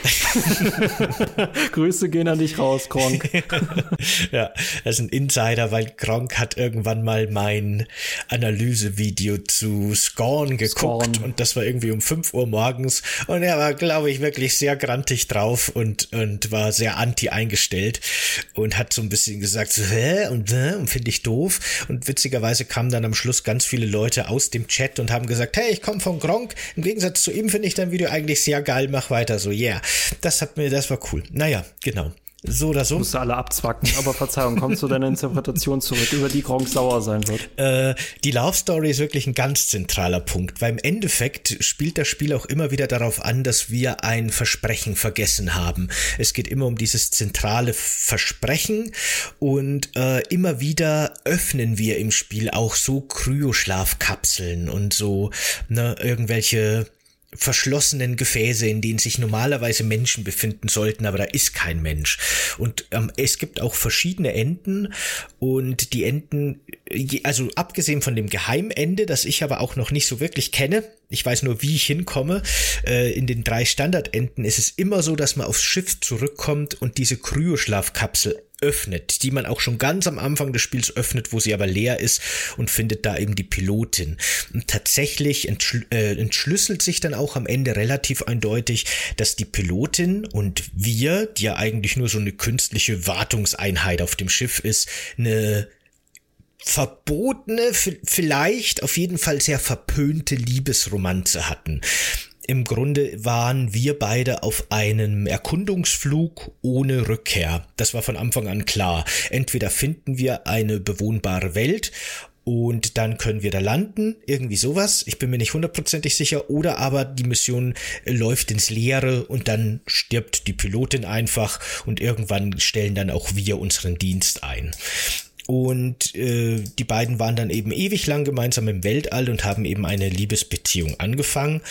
Grüße gehen an dich raus, Gronk. ja, das ist ein Insider, weil Gronk hat irgendwann mal mein Analysevideo zu Scorn geguckt Scorn. und das war irgendwie um 5 Uhr morgens und er war, glaube ich, wirklich sehr grantig drauf und, und war sehr anti eingestellt und hat so ein bisschen gesagt, so, hä, und, und finde ich doof. Und witzigerweise kamen dann am Schluss ganz viele Leute aus dem Chat und haben gesagt, hey, ich komme von Gronk. Im Gegensatz zu ihm finde ich dein Video eigentlich sehr geil, mach weiter so, yeah. Das hat mir, das war cool. Naja, genau. So oder so. Musst du alle abzwacken. Aber Verzeihung, kommst du deiner Interpretation zurück, über die Gronk sauer sein wird? Äh, die Love Story ist wirklich ein ganz zentraler Punkt, weil im Endeffekt spielt das Spiel auch immer wieder darauf an, dass wir ein Versprechen vergessen haben. Es geht immer um dieses zentrale Versprechen und äh, immer wieder öffnen wir im Spiel auch so Kryoschlafkapseln und so ne, irgendwelche verschlossenen Gefäße, in denen sich normalerweise Menschen befinden sollten, aber da ist kein Mensch. Und ähm, es gibt auch verschiedene Enden und die Enden, also abgesehen von dem Geheimende, das ich aber auch noch nicht so wirklich kenne, ich weiß nur, wie ich hinkomme, äh, in den drei Standardenden ist es immer so, dass man aufs Schiff zurückkommt und diese Kryoschlafkapsel öffnet, die man auch schon ganz am Anfang des Spiels öffnet, wo sie aber leer ist und findet da eben die Pilotin. Und tatsächlich entschl äh, entschlüsselt sich dann auch am Ende relativ eindeutig, dass die Pilotin und wir, die ja eigentlich nur so eine künstliche Wartungseinheit auf dem Schiff ist, eine verbotene, vielleicht auf jeden Fall sehr verpönte Liebesromanze hatten. Im Grunde waren wir beide auf einem Erkundungsflug ohne Rückkehr. Das war von Anfang an klar. Entweder finden wir eine bewohnbare Welt und dann können wir da landen, irgendwie sowas. Ich bin mir nicht hundertprozentig sicher. Oder aber die Mission läuft ins Leere und dann stirbt die Pilotin einfach und irgendwann stellen dann auch wir unseren Dienst ein. Und äh, die beiden waren dann eben ewig lang gemeinsam im Weltall und haben eben eine Liebesbeziehung angefangen.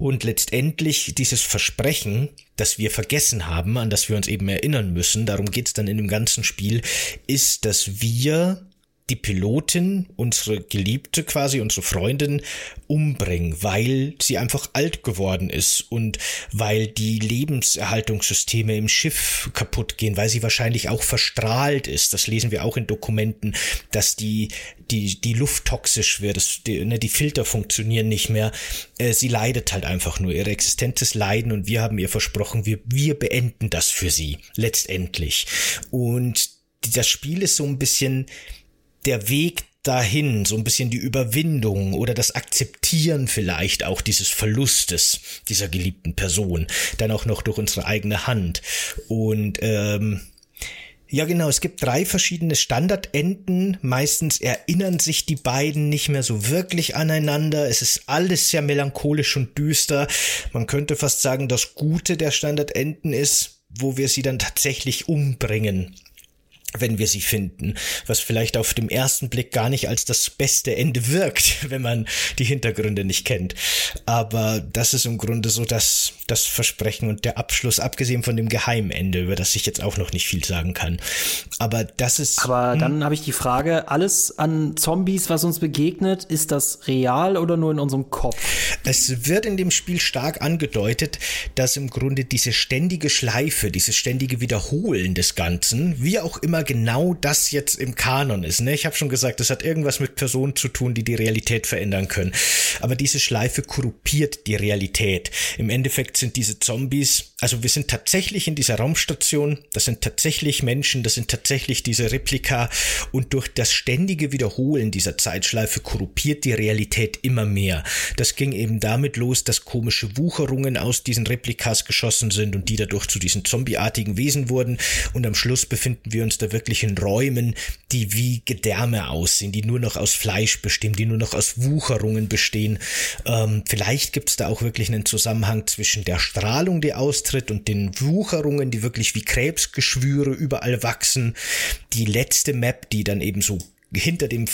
Und letztendlich dieses Versprechen, das wir vergessen haben, an das wir uns eben erinnern müssen, darum geht's dann in dem ganzen Spiel, ist, dass wir die Pilotin, unsere Geliebte quasi, unsere Freundin, umbringen, weil sie einfach alt geworden ist und weil die Lebenserhaltungssysteme im Schiff kaputt gehen, weil sie wahrscheinlich auch verstrahlt ist. Das lesen wir auch in Dokumenten, dass die, die, die Luft toxisch wird, das, die, ne, die Filter funktionieren nicht mehr. Äh, sie leidet halt einfach nur. Ihre Existenz ist Leiden und wir haben ihr versprochen, wir, wir beenden das für sie. Letztendlich. Und das Spiel ist so ein bisschen, der Weg dahin, so ein bisschen die Überwindung oder das Akzeptieren vielleicht auch dieses Verlustes dieser geliebten Person, dann auch noch durch unsere eigene Hand. Und ähm, ja, genau. Es gibt drei verschiedene Standardenden. Meistens erinnern sich die beiden nicht mehr so wirklich aneinander. Es ist alles sehr melancholisch und düster. Man könnte fast sagen, das Gute der Standardenden ist, wo wir sie dann tatsächlich umbringen wenn wir sie finden, was vielleicht auf dem ersten Blick gar nicht als das beste Ende wirkt, wenn man die Hintergründe nicht kennt. Aber das ist im Grunde so das, das Versprechen und der Abschluss, abgesehen von dem Geheimende, über das ich jetzt auch noch nicht viel sagen kann. Aber das ist. Aber hm. dann habe ich die Frage, alles an Zombies, was uns begegnet, ist das real oder nur in unserem Kopf? Es wird in dem Spiel stark angedeutet, dass im Grunde diese ständige Schleife, dieses ständige Wiederholen des Ganzen, wie auch immer genau das jetzt im Kanon ist. Ne? Ich habe schon gesagt, das hat irgendwas mit Personen zu tun, die die Realität verändern können. Aber diese Schleife korruptiert die Realität. Im Endeffekt sind diese Zombies, also wir sind tatsächlich in dieser Raumstation, das sind tatsächlich Menschen, das sind tatsächlich diese Replika und durch das ständige Wiederholen dieser Zeitschleife korruptiert die Realität immer mehr. Das ging eben damit los, dass komische Wucherungen aus diesen Replikas geschossen sind und die dadurch zu diesen zombieartigen Wesen wurden und am Schluss befinden wir uns da wirklich in Räumen, die wie Gedärme aussehen, die nur noch aus Fleisch bestehen, die nur noch aus Wucherungen bestehen. Ähm, vielleicht gibt es da auch wirklich einen Zusammenhang zwischen der Strahlung, die austritt, und den Wucherungen, die wirklich wie Krebsgeschwüre überall wachsen. Die letzte Map, die dann eben so hinter dem,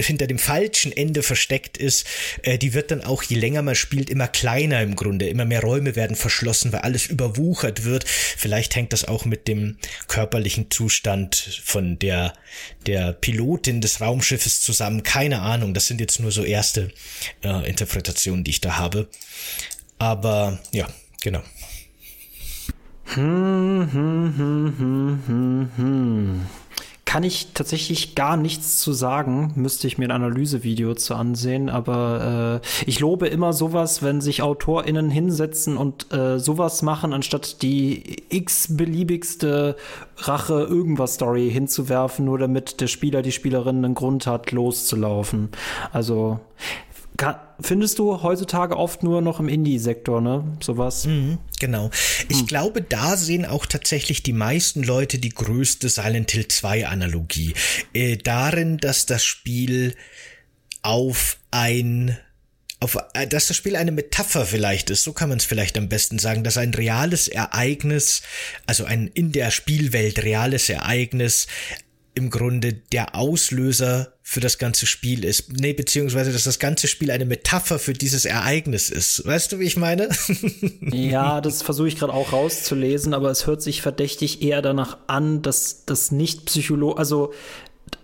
hinter dem falschen Ende versteckt ist, äh, die wird dann auch, je länger man spielt, immer kleiner im Grunde. Immer mehr Räume werden verschlossen, weil alles überwuchert wird. Vielleicht hängt das auch mit dem körperlichen Zustand von der, der Pilotin des Raumschiffes zusammen. Keine Ahnung. Das sind jetzt nur so erste äh, Interpretationen, die ich da habe. Aber ja, genau. Hm, hm, hm, hm, hm, hm kann ich tatsächlich gar nichts zu sagen. Müsste ich mir ein Analysevideo zu ansehen. Aber äh, ich lobe immer sowas, wenn sich AutorInnen hinsetzen und äh, sowas machen, anstatt die x-beliebigste Rache-Irgendwas-Story hinzuwerfen, nur damit der Spieler, die Spielerin einen Grund hat, loszulaufen. Also findest du heutzutage oft nur noch im Indie-Sektor, ne? Sowas. Mhm, genau. Ich hm. glaube, da sehen auch tatsächlich die meisten Leute die größte Silent Hill 2 Analogie. Äh, darin, dass das Spiel auf ein auf, äh, dass das Spiel eine Metapher vielleicht ist, so kann man es vielleicht am besten sagen, dass ein reales Ereignis, also ein in der Spielwelt reales Ereignis im Grunde der Auslöser für das ganze Spiel ist. Nee, beziehungsweise, dass das ganze Spiel eine Metapher für dieses Ereignis ist. Weißt du, wie ich meine? ja, das versuche ich gerade auch rauszulesen, aber es hört sich verdächtig eher danach an, dass das nicht psychologisch, also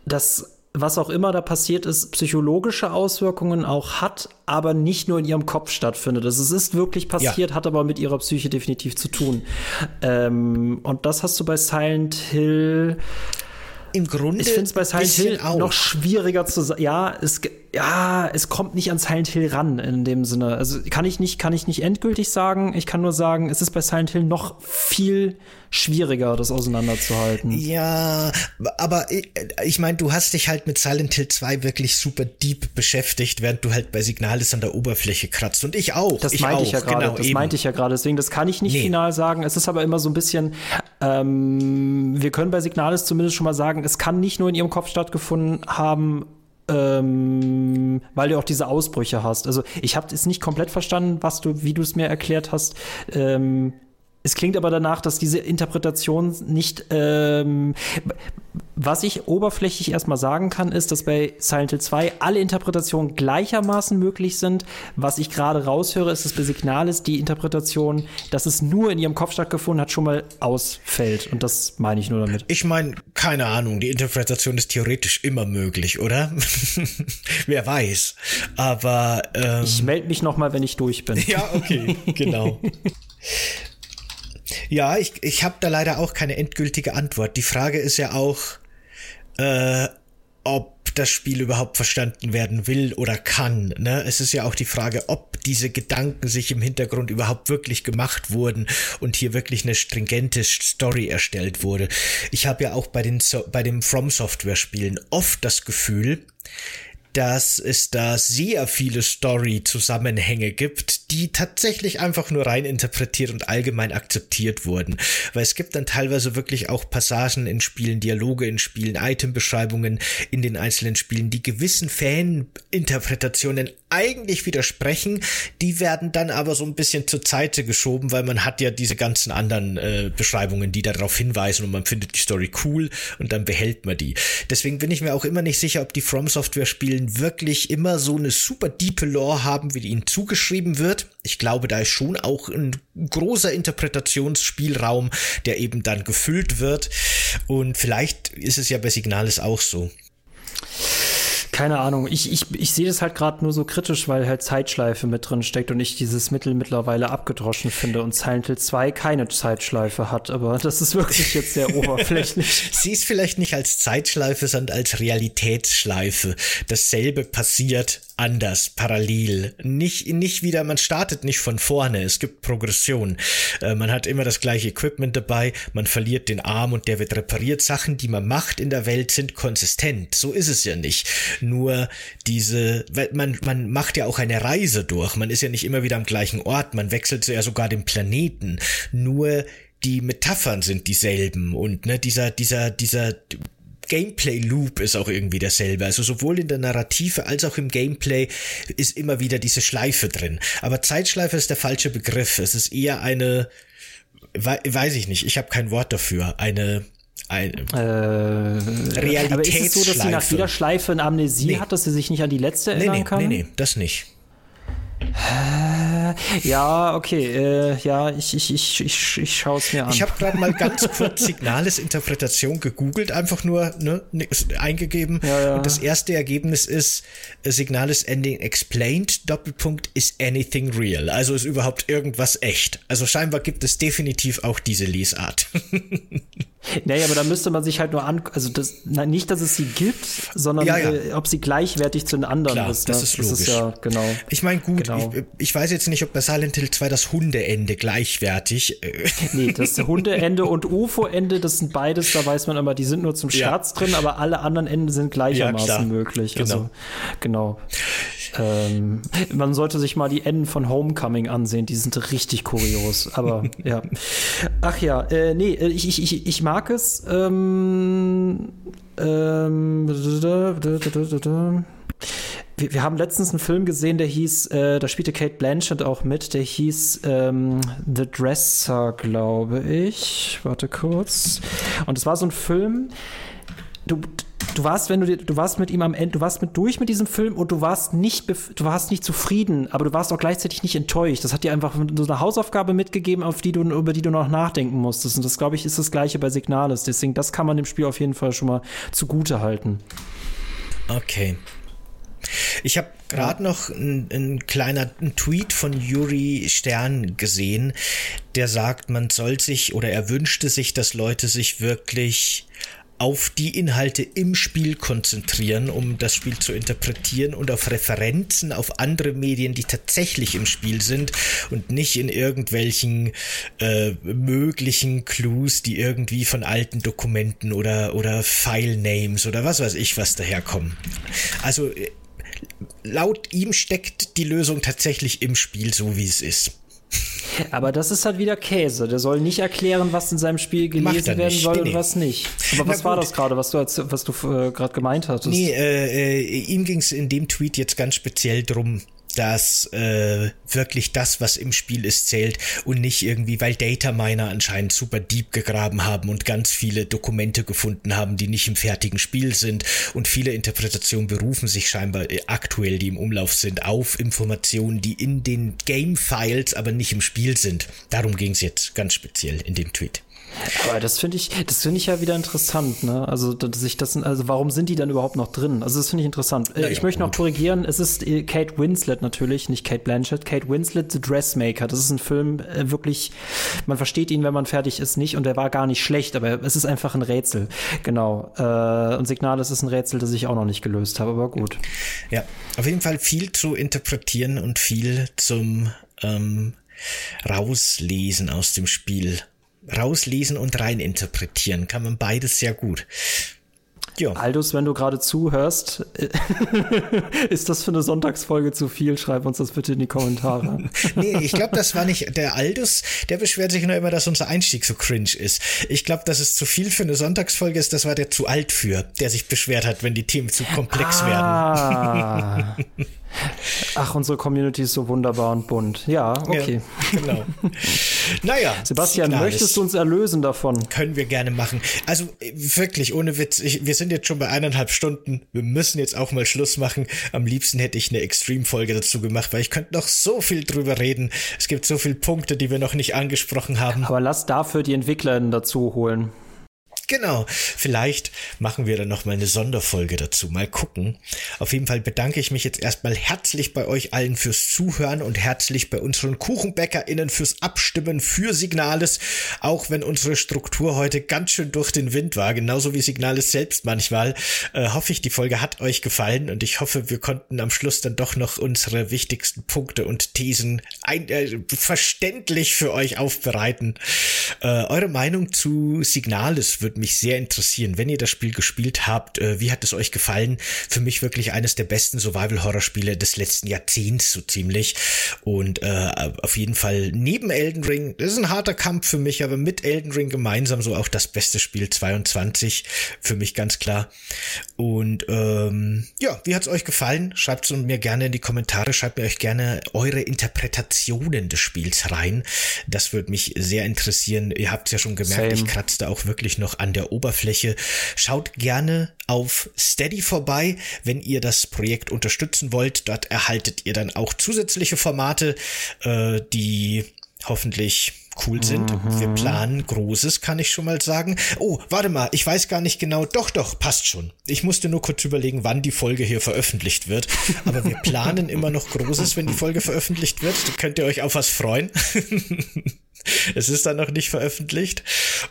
dass was auch immer da passiert ist, psychologische Auswirkungen auch hat, aber nicht nur in ihrem Kopf stattfindet. Also es ist wirklich passiert, ja. hat aber mit ihrer Psyche definitiv zu tun. Ähm, und das hast du bei Silent Hill im Grunde. Ich finde es bei Silent Hill auch. noch schwieriger zu sagen. Ja, es, ja, es kommt nicht an Silent Hill ran in dem Sinne. Also kann ich nicht, kann ich nicht endgültig sagen. Ich kann nur sagen, es ist bei Silent Hill noch viel schwieriger, das auseinanderzuhalten. Ja, aber ich, ich meine, du hast dich halt mit Silent Hill 2 wirklich super deep beschäftigt, während du halt bei Signalis an der Oberfläche kratzt. Und ich auch. Das ich meinte auch. ich ja gerade. Genau, das eben. meinte ich ja gerade. Deswegen, das kann ich nicht nee. final sagen. Es ist aber immer so ein bisschen, ähm, wir können bei Signalis zumindest schon mal sagen, es kann nicht nur in ihrem Kopf stattgefunden haben, ähm, weil du auch diese Ausbrüche hast. Also ich habe es nicht komplett verstanden, was du, wie du es mir erklärt hast. Ähm, es klingt aber danach, dass diese Interpretation nicht. Ähm, was ich oberflächlich erstmal sagen kann, ist, dass bei Silent Hill 2 alle Interpretationen gleichermaßen möglich sind. Was ich gerade raushöre, ist, dass bei Signalis die Interpretation, dass es nur in ihrem Kopf stattgefunden hat, schon mal ausfällt. Und das meine ich nur damit. Ich meine, keine Ahnung, die Interpretation ist theoretisch immer möglich, oder? Wer weiß. Aber. Ähm, ich melde mich nochmal, wenn ich durch bin. Ja, okay, genau. Ja, ich, ich habe da leider auch keine endgültige Antwort. Die Frage ist ja auch, äh, ob das Spiel überhaupt verstanden werden will oder kann. Ne? Es ist ja auch die Frage, ob diese Gedanken sich im Hintergrund überhaupt wirklich gemacht wurden und hier wirklich eine stringente Story erstellt wurde. Ich habe ja auch bei den bei den From Software Spielen oft das Gefühl, dass es da sehr viele Story-Zusammenhänge gibt, die tatsächlich einfach nur rein interpretiert und allgemein akzeptiert wurden. Weil es gibt dann teilweise wirklich auch Passagen in Spielen, Dialoge in Spielen, Itembeschreibungen in den einzelnen Spielen, die gewissen Fan-Interpretationen eigentlich widersprechen. Die werden dann aber so ein bisschen zur Seite geschoben, weil man hat ja diese ganzen anderen äh, Beschreibungen, die darauf hinweisen und man findet die Story cool und dann behält man die. Deswegen bin ich mir auch immer nicht sicher, ob die From Software Spielen wirklich immer so eine super diepe Lore haben, wie die ihnen zugeschrieben wird. Ich glaube, da ist schon auch ein großer Interpretationsspielraum, der eben dann gefüllt wird. Und vielleicht ist es ja bei Signalis auch so keine Ahnung. Ich, ich, ich sehe das halt gerade nur so kritisch, weil halt Zeitschleife mit drin steckt und ich dieses Mittel mittlerweile abgedroschen finde und Silent Hill 2 keine Zeitschleife hat. Aber das ist wirklich jetzt sehr oberflächlich. Sie ist vielleicht nicht als Zeitschleife, sondern als Realitätsschleife. Dasselbe passiert anders, parallel. Nicht, nicht wieder, man startet nicht von vorne, es gibt Progression. Äh, man hat immer das gleiche Equipment dabei, man verliert den Arm und der wird repariert. Sachen, die man macht in der Welt, sind konsistent. So ist es ja nicht. Nur diese, man, man macht ja auch eine Reise durch. Man ist ja nicht immer wieder am gleichen Ort, man wechselt ja sogar den Planeten. Nur die Metaphern sind dieselben und ne, dieser, dieser, dieser Gameplay-Loop ist auch irgendwie derselbe. Also sowohl in der Narrative als auch im Gameplay ist immer wieder diese Schleife drin. Aber Zeitschleife ist der falsche Begriff. Es ist eher eine, weiß ich nicht, ich habe kein Wort dafür, eine ein äh, Realitätsschleife. Aber ist es so, dass sie nach jeder Schleife eine Amnesie nee. hat, dass sie sich nicht an die letzte erinnern nee, nee, kann? Nee, nee, das nicht. Ja, okay, äh, ja, ich, ich, ich, ich, ich schaue es mir an. Ich habe gerade mal ganz kurz Signales Interpretation gegoogelt, einfach nur ne, eingegeben. Ja, ja. Und das erste Ergebnis ist äh, Signales Ending explained, Doppelpunkt, is anything real? Also ist überhaupt irgendwas echt? Also scheinbar gibt es definitiv auch diese Lesart. Naja, aber da müsste man sich halt nur an, also das, na, nicht, dass es sie gibt, sondern ja, ja. Äh, ob sie gleichwertig zu den anderen Klar, ist. Das, ne? das ist logisch. Das ist ja, genau. Ich meine, gut, genau. ich, ich, weiß jetzt nicht, ob bei Silent Hill 2 das Hundeende gleichwertig. Äh, nee, das Hundeende und UFO-Ende, das sind beides, da weiß man immer, die sind nur zum Scherz ja. drin, aber alle anderen Enden sind gleichermaßen möglich. Genau. Also, genau. Ähm, man sollte sich mal die Enden von Homecoming ansehen, die sind richtig kurios. Aber ja. Ach ja, äh, nee, äh, ich, ich, ich, ich mag es. Ähm, ähm, wir, haben letztens einen Film gesehen, der hieß, äh, da spielte Kate Blanchett auch mit, der hieß ähm, The Dresser, glaube ich. Warte kurz. Und es war so ein Film, du, du warst, wenn du du warst mit ihm am Ende, du warst mit durch mit diesem Film und du warst nicht, du warst nicht zufrieden, aber du warst auch gleichzeitig nicht enttäuscht. Das hat dir einfach so eine Hausaufgabe mitgegeben, auf die du, über die du noch nachdenken musstest. Und das, glaube ich, ist das Gleiche bei Signalis. Deswegen, das kann man dem Spiel auf jeden Fall schon mal zugute halten. Okay. Ich habe gerade ja. noch ein, ein kleiner ein Tweet von Juri Stern gesehen, der sagt, man soll sich oder er wünschte sich, dass Leute sich wirklich auf die Inhalte im Spiel konzentrieren, um das Spiel zu interpretieren und auf Referenzen auf andere Medien, die tatsächlich im Spiel sind und nicht in irgendwelchen äh, möglichen Clues, die irgendwie von alten Dokumenten oder, oder File-Names oder was weiß ich was daherkommen. Also äh, laut ihm steckt die Lösung tatsächlich im Spiel so, wie es ist. Aber das ist halt wieder Käse. Der soll nicht erklären, was in seinem Spiel gelesen werden soll und was nicht. Aber was war das gerade, was du, was du äh, gerade gemeint hattest? Nee, äh, äh, ihm ging es in dem Tweet jetzt ganz speziell drum, dass äh, wirklich das, was im Spiel ist, zählt und nicht irgendwie, weil Data Miner anscheinend super deep gegraben haben und ganz viele Dokumente gefunden haben, die nicht im fertigen Spiel sind und viele Interpretationen berufen sich scheinbar äh, aktuell, die im Umlauf sind, auf Informationen, die in den Game-Files, aber nicht im Spiel sind. Darum ging es jetzt ganz speziell in dem Tweet. Aber das finde ich, das finde ich ja wieder interessant, ne? Also, dass ich das, also warum sind die dann überhaupt noch drin? Also, das finde ich interessant. Äh, ja, ich möchte noch korrigieren, es ist äh, Kate Winslet natürlich, nicht Kate Blanchett. Kate Winslet, The Dressmaker. Das ist ein Film, äh, wirklich, man versteht ihn, wenn man fertig ist, nicht und der war gar nicht schlecht, aber es ist einfach ein Rätsel. Genau. Äh, und Signal, das ist ein Rätsel, das ich auch noch nicht gelöst habe, aber gut. Ja, auf jeden Fall viel zu interpretieren und viel zum ähm, Rauslesen aus dem Spiel rauslesen und reininterpretieren. Kann man beides sehr gut. Ja. Aldus, wenn du gerade zuhörst, ist das für eine Sonntagsfolge zu viel? Schreib uns das bitte in die Kommentare. nee, ich glaube, das war nicht der Aldus, der beschwert sich nur immer, dass unser Einstieg so cringe ist. Ich glaube, dass es zu viel für eine Sonntagsfolge ist, das war der zu alt für, der sich beschwert hat, wenn die Themen zu komplex ah. werden. Ach, unsere Community ist so wunderbar und bunt. Ja, okay. Ja, genau. naja. Sebastian, möchtest du uns erlösen davon? Können wir gerne machen. Also wirklich, ohne Witz, ich, wir sind jetzt schon bei eineinhalb Stunden. Wir müssen jetzt auch mal Schluss machen. Am liebsten hätte ich eine Extreme-Folge dazu gemacht, weil ich könnte noch so viel drüber reden. Es gibt so viele Punkte, die wir noch nicht angesprochen haben. Aber lass dafür die Entwickler dazu holen. Genau. Vielleicht machen wir dann noch mal eine Sonderfolge dazu. Mal gucken. Auf jeden Fall bedanke ich mich jetzt erstmal herzlich bei euch allen fürs Zuhören und herzlich bei unseren KuchenbäckerInnen fürs Abstimmen für Signales. Auch wenn unsere Struktur heute ganz schön durch den Wind war, genauso wie Signales selbst manchmal, äh, hoffe ich, die Folge hat euch gefallen und ich hoffe, wir konnten am Schluss dann doch noch unsere wichtigsten Punkte und Thesen ein, äh, verständlich für euch aufbereiten. Äh, eure Meinung zu Signales wird mich sehr interessieren, wenn ihr das Spiel gespielt habt. Äh, wie hat es euch gefallen? Für mich wirklich eines der besten Survival-Horror-Spiele des letzten Jahrzehnts so ziemlich. Und äh, auf jeden Fall neben Elden Ring, das ist ein harter Kampf für mich, aber mit Elden Ring gemeinsam so auch das beste Spiel 22 für mich ganz klar. Und ähm, ja, wie hat es euch gefallen? Schreibt es mir gerne in die Kommentare, schreibt mir euch gerne eure Interpretationen des Spiels rein. Das würde mich sehr interessieren. Ihr habt es ja schon gemerkt, Same. ich kratzte auch wirklich noch an an der Oberfläche. Schaut gerne auf Steady vorbei, wenn ihr das Projekt unterstützen wollt. Dort erhaltet ihr dann auch zusätzliche Formate, äh, die hoffentlich cool sind. Mhm. Wir planen Großes, kann ich schon mal sagen. Oh, warte mal, ich weiß gar nicht genau. Doch, doch, passt schon. Ich musste nur kurz überlegen, wann die Folge hier veröffentlicht wird. Aber wir planen immer noch Großes, wenn die Folge veröffentlicht wird. Da könnt ihr euch auf was freuen. Es ist dann noch nicht veröffentlicht.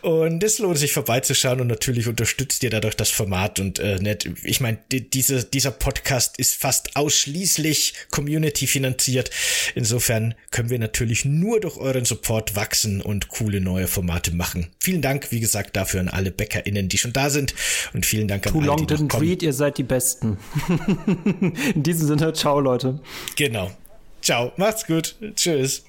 Und es lohnt sich vorbeizuschauen und natürlich unterstützt ihr dadurch das Format und äh, nicht, ich meine, die, diese, dieser Podcast ist fast ausschließlich Community finanziert. Insofern können wir natürlich nur durch euren Support wachsen und coole neue Formate machen. Vielen Dank, wie gesagt, dafür an alle BäckerInnen, die schon da sind und vielen Dank an Too alle, long die didn't kommen. read, ihr seid die Besten. In diesem Sinne, ciao Leute. Genau. Ciao, macht's gut. Tschüss.